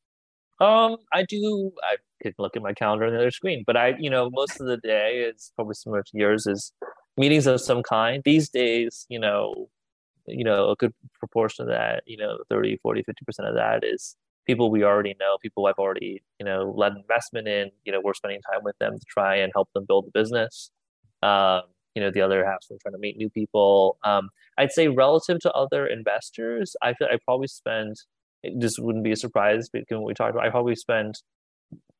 Um, I do. I can look at my calendar on the other screen, but I, you know, most of the day is probably similar to yours. Is meetings of some kind. These days, you know, you know, a good proportion of that, you know, 30, 40, 50% of that is people we already know, people I've already, you know, led investment in, you know, we're spending time with them to try and help them build the business. Um, you know, the other half we're trying to meet new people. Um, I'd say relative to other investors, I feel I probably spend, this wouldn't be a surprise, given what we talked about, I probably spend,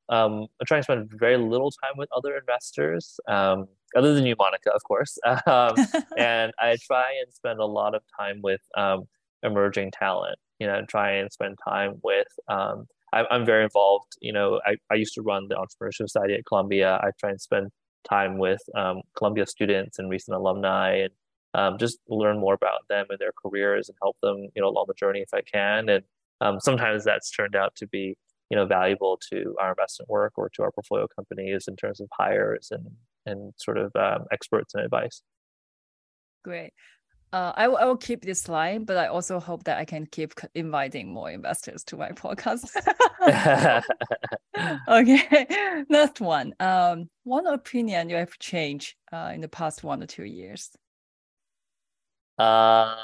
um, I try and spend very little time with other investors, um, other than you, Monica, of course. Um, and I try and spend a lot of time with um, emerging talent you know try and spend time with um, I, am very involved you know I, I used to run the entrepreneurship society at columbia i try and spend time with um, columbia students and recent alumni and um, just learn more about them and their careers and help them you know along the journey if i can. And um, sometimes that's turned out to be you know valuable to our investment work or to our portfolio companies in terms of hires and and sort of um, experts and advice. Great uh, I, will, I will keep this line, but I also hope that I can keep inviting more investors to my podcast. okay, next one. Um, one opinion you have changed uh, in the past one or two years? Uh,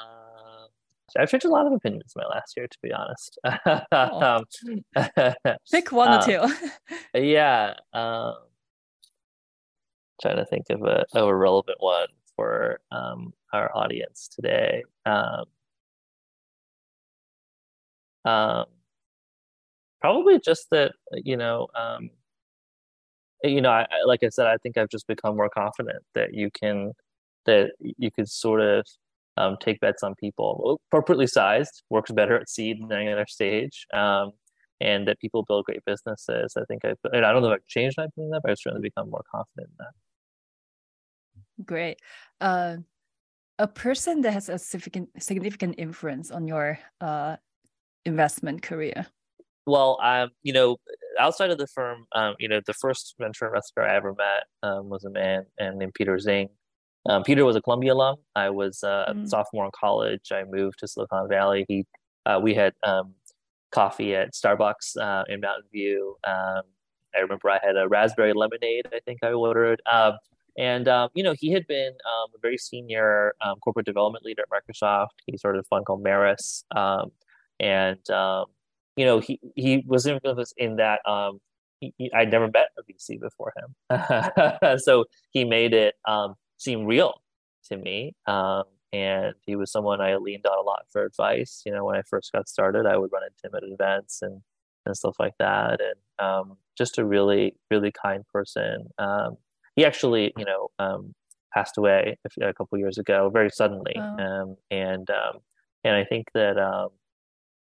I've changed a lot of opinions in my last year, to be honest. Oh. um, Pick one or two. yeah. Um, trying to think of a, of a relevant one for um, our audience today. Um, um, probably just that you know, um, you know, I, like I said, I think I've just become more confident that you can that you could sort of um, take bets on people appropriately sized works better at seed than any other stage. Um, and that people build great businesses. I think I've, I don't know if I've changed my opinion that, but I've certainly become more confident in that. Great. Uh, a person that has a significant significant influence on your uh, investment career. Well, um, you know, outside of the firm, um, you know, the first venture investor I ever met um, was a man named Peter Zing. Um, Peter was a Columbia alum. I was uh, mm. a sophomore in college. I moved to Silicon Valley. He, uh, we had um, coffee at Starbucks uh, in Mountain View. Um, I remember I had a raspberry lemonade. I think I ordered. And um, you know, he had been um, a very senior um, corporate development leader at Microsoft. He started a fund called Maris, um, and um, you know, he he was influenced in that um, he, I'd never met a VC before him, so he made it seem real to me. And he was someone I leaned on a lot for advice. You know, when I first got started, I would run into him at events and and stuff like that. And just a really, really kind person. He actually, you know, um, passed away a, a couple years ago, very suddenly. Um, and um, and I think that, um,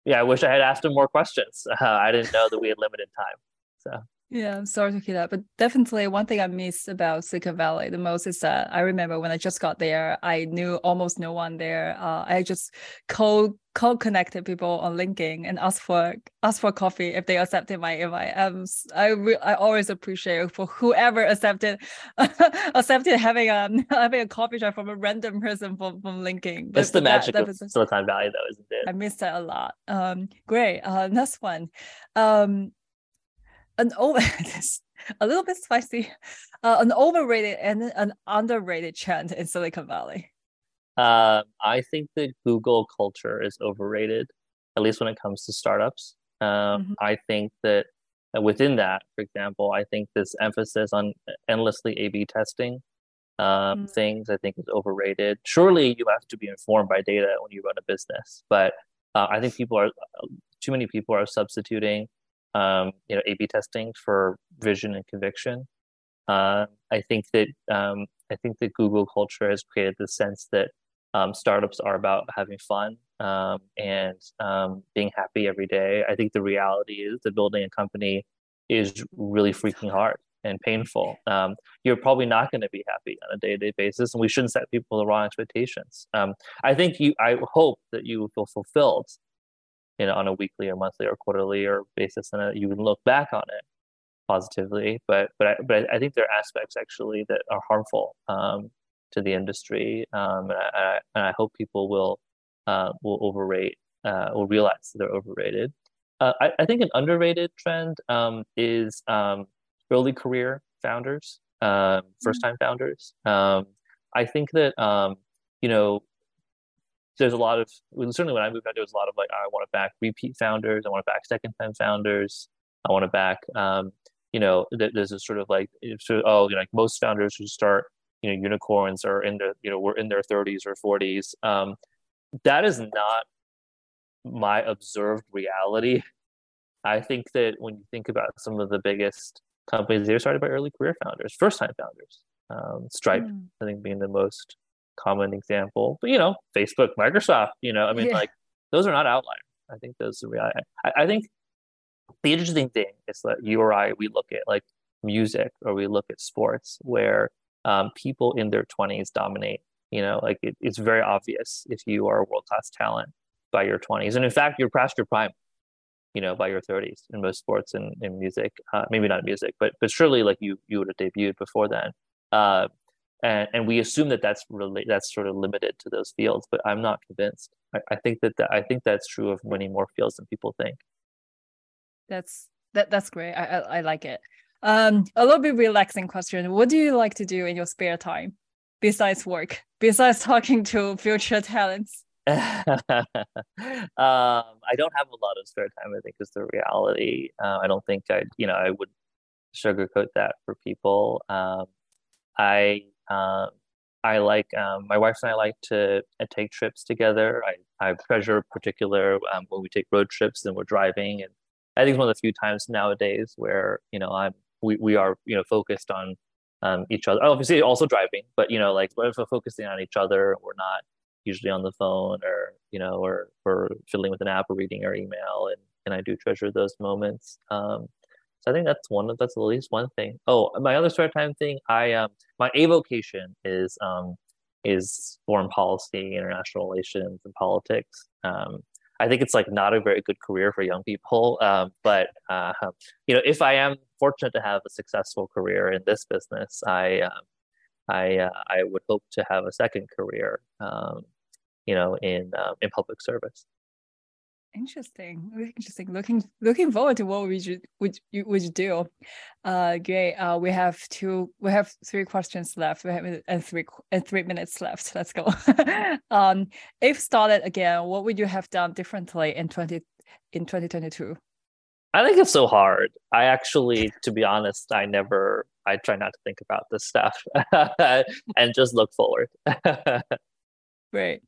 yeah, I wish I had asked him more questions. Uh, I didn't know that we had limited time. So. Yeah, I'm sorry to hear that. But definitely one thing I miss about Silicon Valley the most is that I remember when I just got there, I knew almost no one there. Uh, I just call call connected people on LinkedIn and ask for ask for coffee if they accepted my invite. Um, I re- I always appreciate for whoever accepted accepted having a having a coffee chat from a random person from from LinkedIn. That's the magic that, that of Silicon Valley, though, isn't it? I miss that a lot. Um, great. Uh, next one. Um, an over a little bit spicy, uh, an overrated and an underrated trend in Silicon Valley. Uh, I think the Google culture is overrated, at least when it comes to startups. Um, mm-hmm. I think that within that, for example, I think this emphasis on endlessly A/B testing um, mm-hmm. things I think is overrated. Surely you have to be informed by data when you run a business, but uh, I think people are too many people are substituting um, you know, A/B testing for vision and conviction. Uh, I think that um, I think that Google culture has created the sense that um, startups are about having fun um, and um, being happy every day. I think the reality is that building a company is really freaking hard and painful. Um, you're probably not going to be happy on a day-to-day basis, and we shouldn't set people the wrong expectations. Um, I think you. I hope that you feel fulfilled you know on a weekly or monthly or quarterly or basis and you can look back on it positively. But but I, but I think there are aspects actually that are harmful um, to the industry um, and, I, and I hope people will uh, will overrate uh, will realize that they're overrated. Uh, I, I think an underrated trend um, is um, early career founders um, first time founders. Um, I think that you know there's a lot of certainly when I moved out, there was a lot of like I want to back repeat founders, I want to back second time founders, I want to back um, you know there's a sort of like sort of, oh you know like most founders who start you know unicorns are in their you know we're in their 30s or 40s. Um, that is not my observed reality. I think that when you think about some of the biggest companies, they were started by early career founders, first time founders. Um, Stripe, mm. I think, being the most common example. But you know, Facebook, Microsoft, you know, I mean, yeah. like those are not outliers. I think those are reality. I, I think the interesting thing is that you or I, we look at like music or we look at sports where um, people in their 20s dominate. You know, like it, it's very obvious if you are a world class talent by your 20s. And in fact, you're past your prime, you know, by your 30s in most sports and in music. Uh, maybe not music, but but surely like you you would have debuted before then. Uh, and, and we assume that that's really that's sort of limited to those fields but i'm not convinced i, I think that, that i think that's true of many more fields than people think that's that that's great i i, I like it um a little bit relaxing question what do you like to do in your spare time besides work besides talking to future talents um, I don't have a lot of spare time. I think is the reality. Uh, I don't think I, you know, I would sugarcoat that for people. Um, I uh, I like um, my wife and I like to uh, take trips together. I, I treasure particular um, when we take road trips and we're driving, and I think it's one of the few times nowadays where you know I'm we, we are you know focused on um, each other. Obviously, also driving, but you know like we're focusing on each other. We're not usually on the phone or you know or or fiddling with an app or reading our email, and and I do treasure those moments. Um, so I think that's one. Of that's at least one thing. Oh, my other spare time thing. I um my avocation is um is foreign policy, international relations, and politics. Um, I think it's like not a very good career for young people. Um, but uh, you know, if I am fortunate to have a successful career in this business, I um, I uh, I would hope to have a second career, um, you know, in uh, in public service. Interesting. Interesting. Looking looking forward to what would you would you would you do? Uh great. Uh we have two we have three questions left. We have and three and three minutes left. Let's go. um if started again, what would you have done differently in 20 in 2022? I think it's so hard. I actually, to be honest, I never I try not to think about this stuff and just look forward. Great.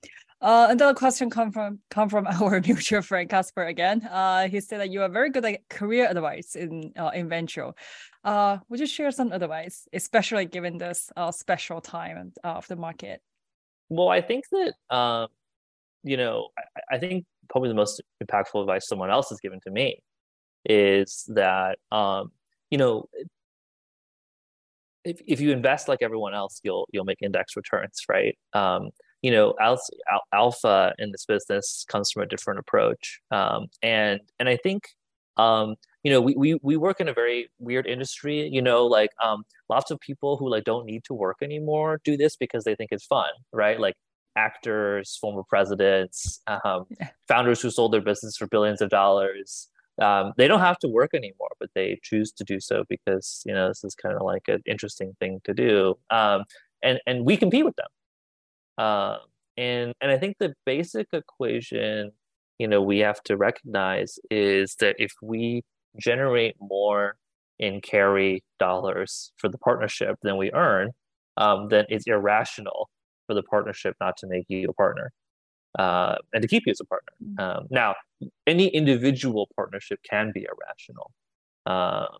Uh, another question come from come from our mutual friend Casper again. Uh, he said that you are very good at career advice in uh, in venture. Uh, would you share some advice, especially given this uh, special time of the market? Well, I think that um, you know, I, I think probably the most impactful advice someone else has given to me is that um, you know if, if you invest like everyone else you'll you'll make index returns right um, you know alpha in this business comes from a different approach um, and and i think um, you know we, we we work in a very weird industry you know like um, lots of people who like don't need to work anymore do this because they think it's fun right like actors former presidents um, yeah. founders who sold their business for billions of dollars um, they don't have to work anymore, but they choose to do so because you know this is kind of like an interesting thing to do, um, and and we compete with them. Uh, and and I think the basic equation, you know, we have to recognize is that if we generate more in carry dollars for the partnership than we earn, um, then it's irrational for the partnership not to make you a partner uh, and to keep you as a partner. Mm. Um, now, any individual partnership can be irrational, um,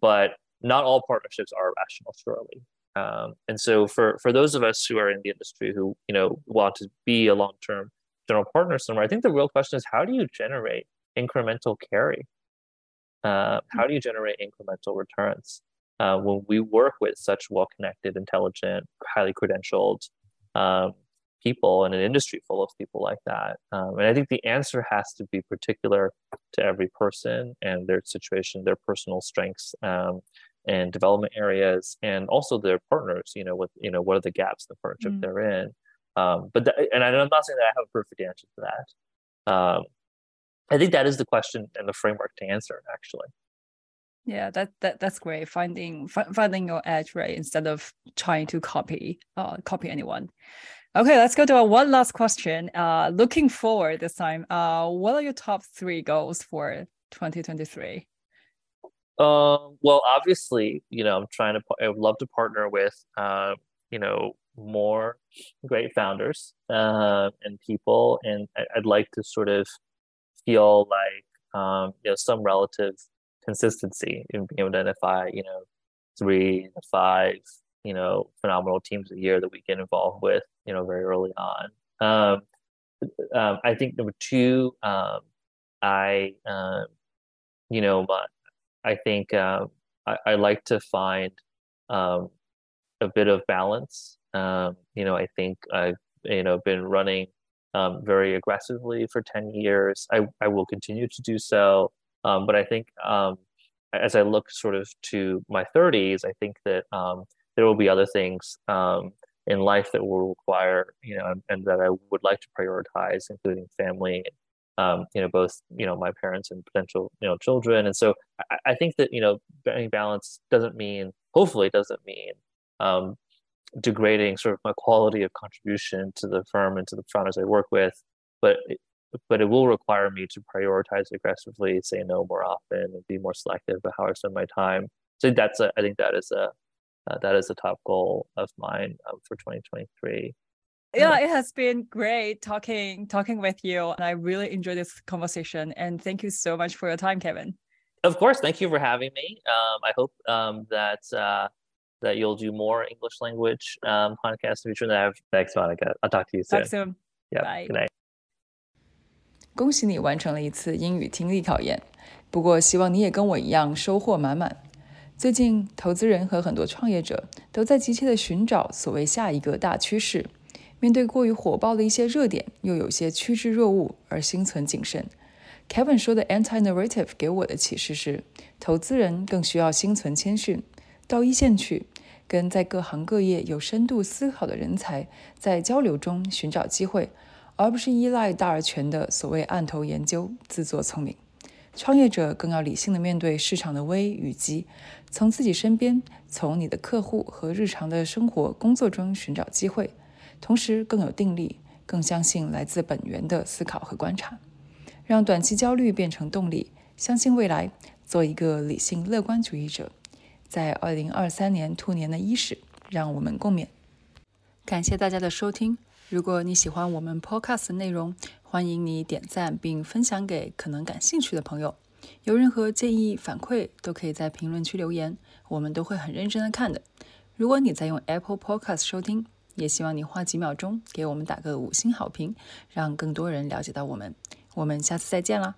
but not all partnerships are irrational, surely. Um, and so, for for those of us who are in the industry who you know want to be a long term general partner somewhere, I think the real question is how do you generate incremental carry? Uh, how do you generate incremental returns? Uh, when we work with such well connected, intelligent, highly credentialed, um, people in an industry full of people like that. Um, and I think the answer has to be particular to every person and their situation, their personal strengths um, and development areas, and also their partners. You know, what you know, what are the gaps in the partnership mm. they're in? Um, but the, and I'm not saying that I have a perfect answer to that. Um, I think that is the question and the framework to answer, actually. Yeah, that that that's great. Finding finding your edge, right? Instead of trying to copy uh copy anyone. Okay, let's go to our one last question. Uh, looking forward this time, uh, what are your top three goals for 2023? Um, well, obviously, you know, I'm trying to, I would love to partner with, uh, you know, more great founders uh, and people. And I'd like to sort of feel like, um, you know, some relative consistency in being able to identify, you know, three five you know phenomenal teams a year that we get involved with you know very early on um, um, i think number two um, i um, you know my, i think um, I, I, like to find um, a bit of balance. You know i think i've you know been running very aggressively for 10 years. I, I will continue to do so. But i think as i look sort of to my 30s i think that there will be other things um, in life that will require, you know, and, and, that I would like to prioritize, including family, um, you know, both, you know, my parents and potential, you know, children. And so I, I think that, you know, being balance doesn't mean, hopefully doesn't mean um, degrading sort of my quality of contribution to the firm and to the founders I work with, but it, but it will require me to prioritize aggressively, say no more often, and be more selective about how I spend my time. So that's a, I think that is a uh, that is a top goal of mine um, for 2023 yeah it has been great talking talking with you and i really enjoyed this conversation and thank you so much for your time kevin of course thank you for having me um, i hope um, that uh, that you'll do more english language um, podcasts in the future that thanks monica i'll talk to you soon, talk soon. Yeah. Bye. good night 恭喜你完成了一次英语听力考验，不过希望你也跟我一样收获满满。最近，投资人和很多创业者都在急切地寻找所谓下一个大趋势。 面对过于火爆的一些热点，又有些趋之若鹜而心存谨慎。Kevin 说的 anti-narrative 给我的启示是，投资人更需要心存谦逊，到一线去，跟在各行各业有深度思考的人才在交流中寻找机会，而不是依赖大而全的所谓案头研究，自作聪明。创业者更要理性的面对市场的危与机，从自己身边、从你的客户和日常的生活工作中寻找机会，同时更有定力，更相信来自本源的思考和观察，让短期焦虑变成动力，相信未来，做一个理性乐观主义者。在二零二三年兔年的伊始，让我们共勉。感谢大家的收听。如果你喜欢我们 Podcast 的内容，欢迎你点赞并分享给可能感兴趣的朋友。有任何建议反馈，都可以在评论区留言，我们都会很认真的看的。如果你在用 Apple Podcast 收听，也希望你花几秒钟给我们打个五星好评，让更多人了解到我们。我们下次再见啦！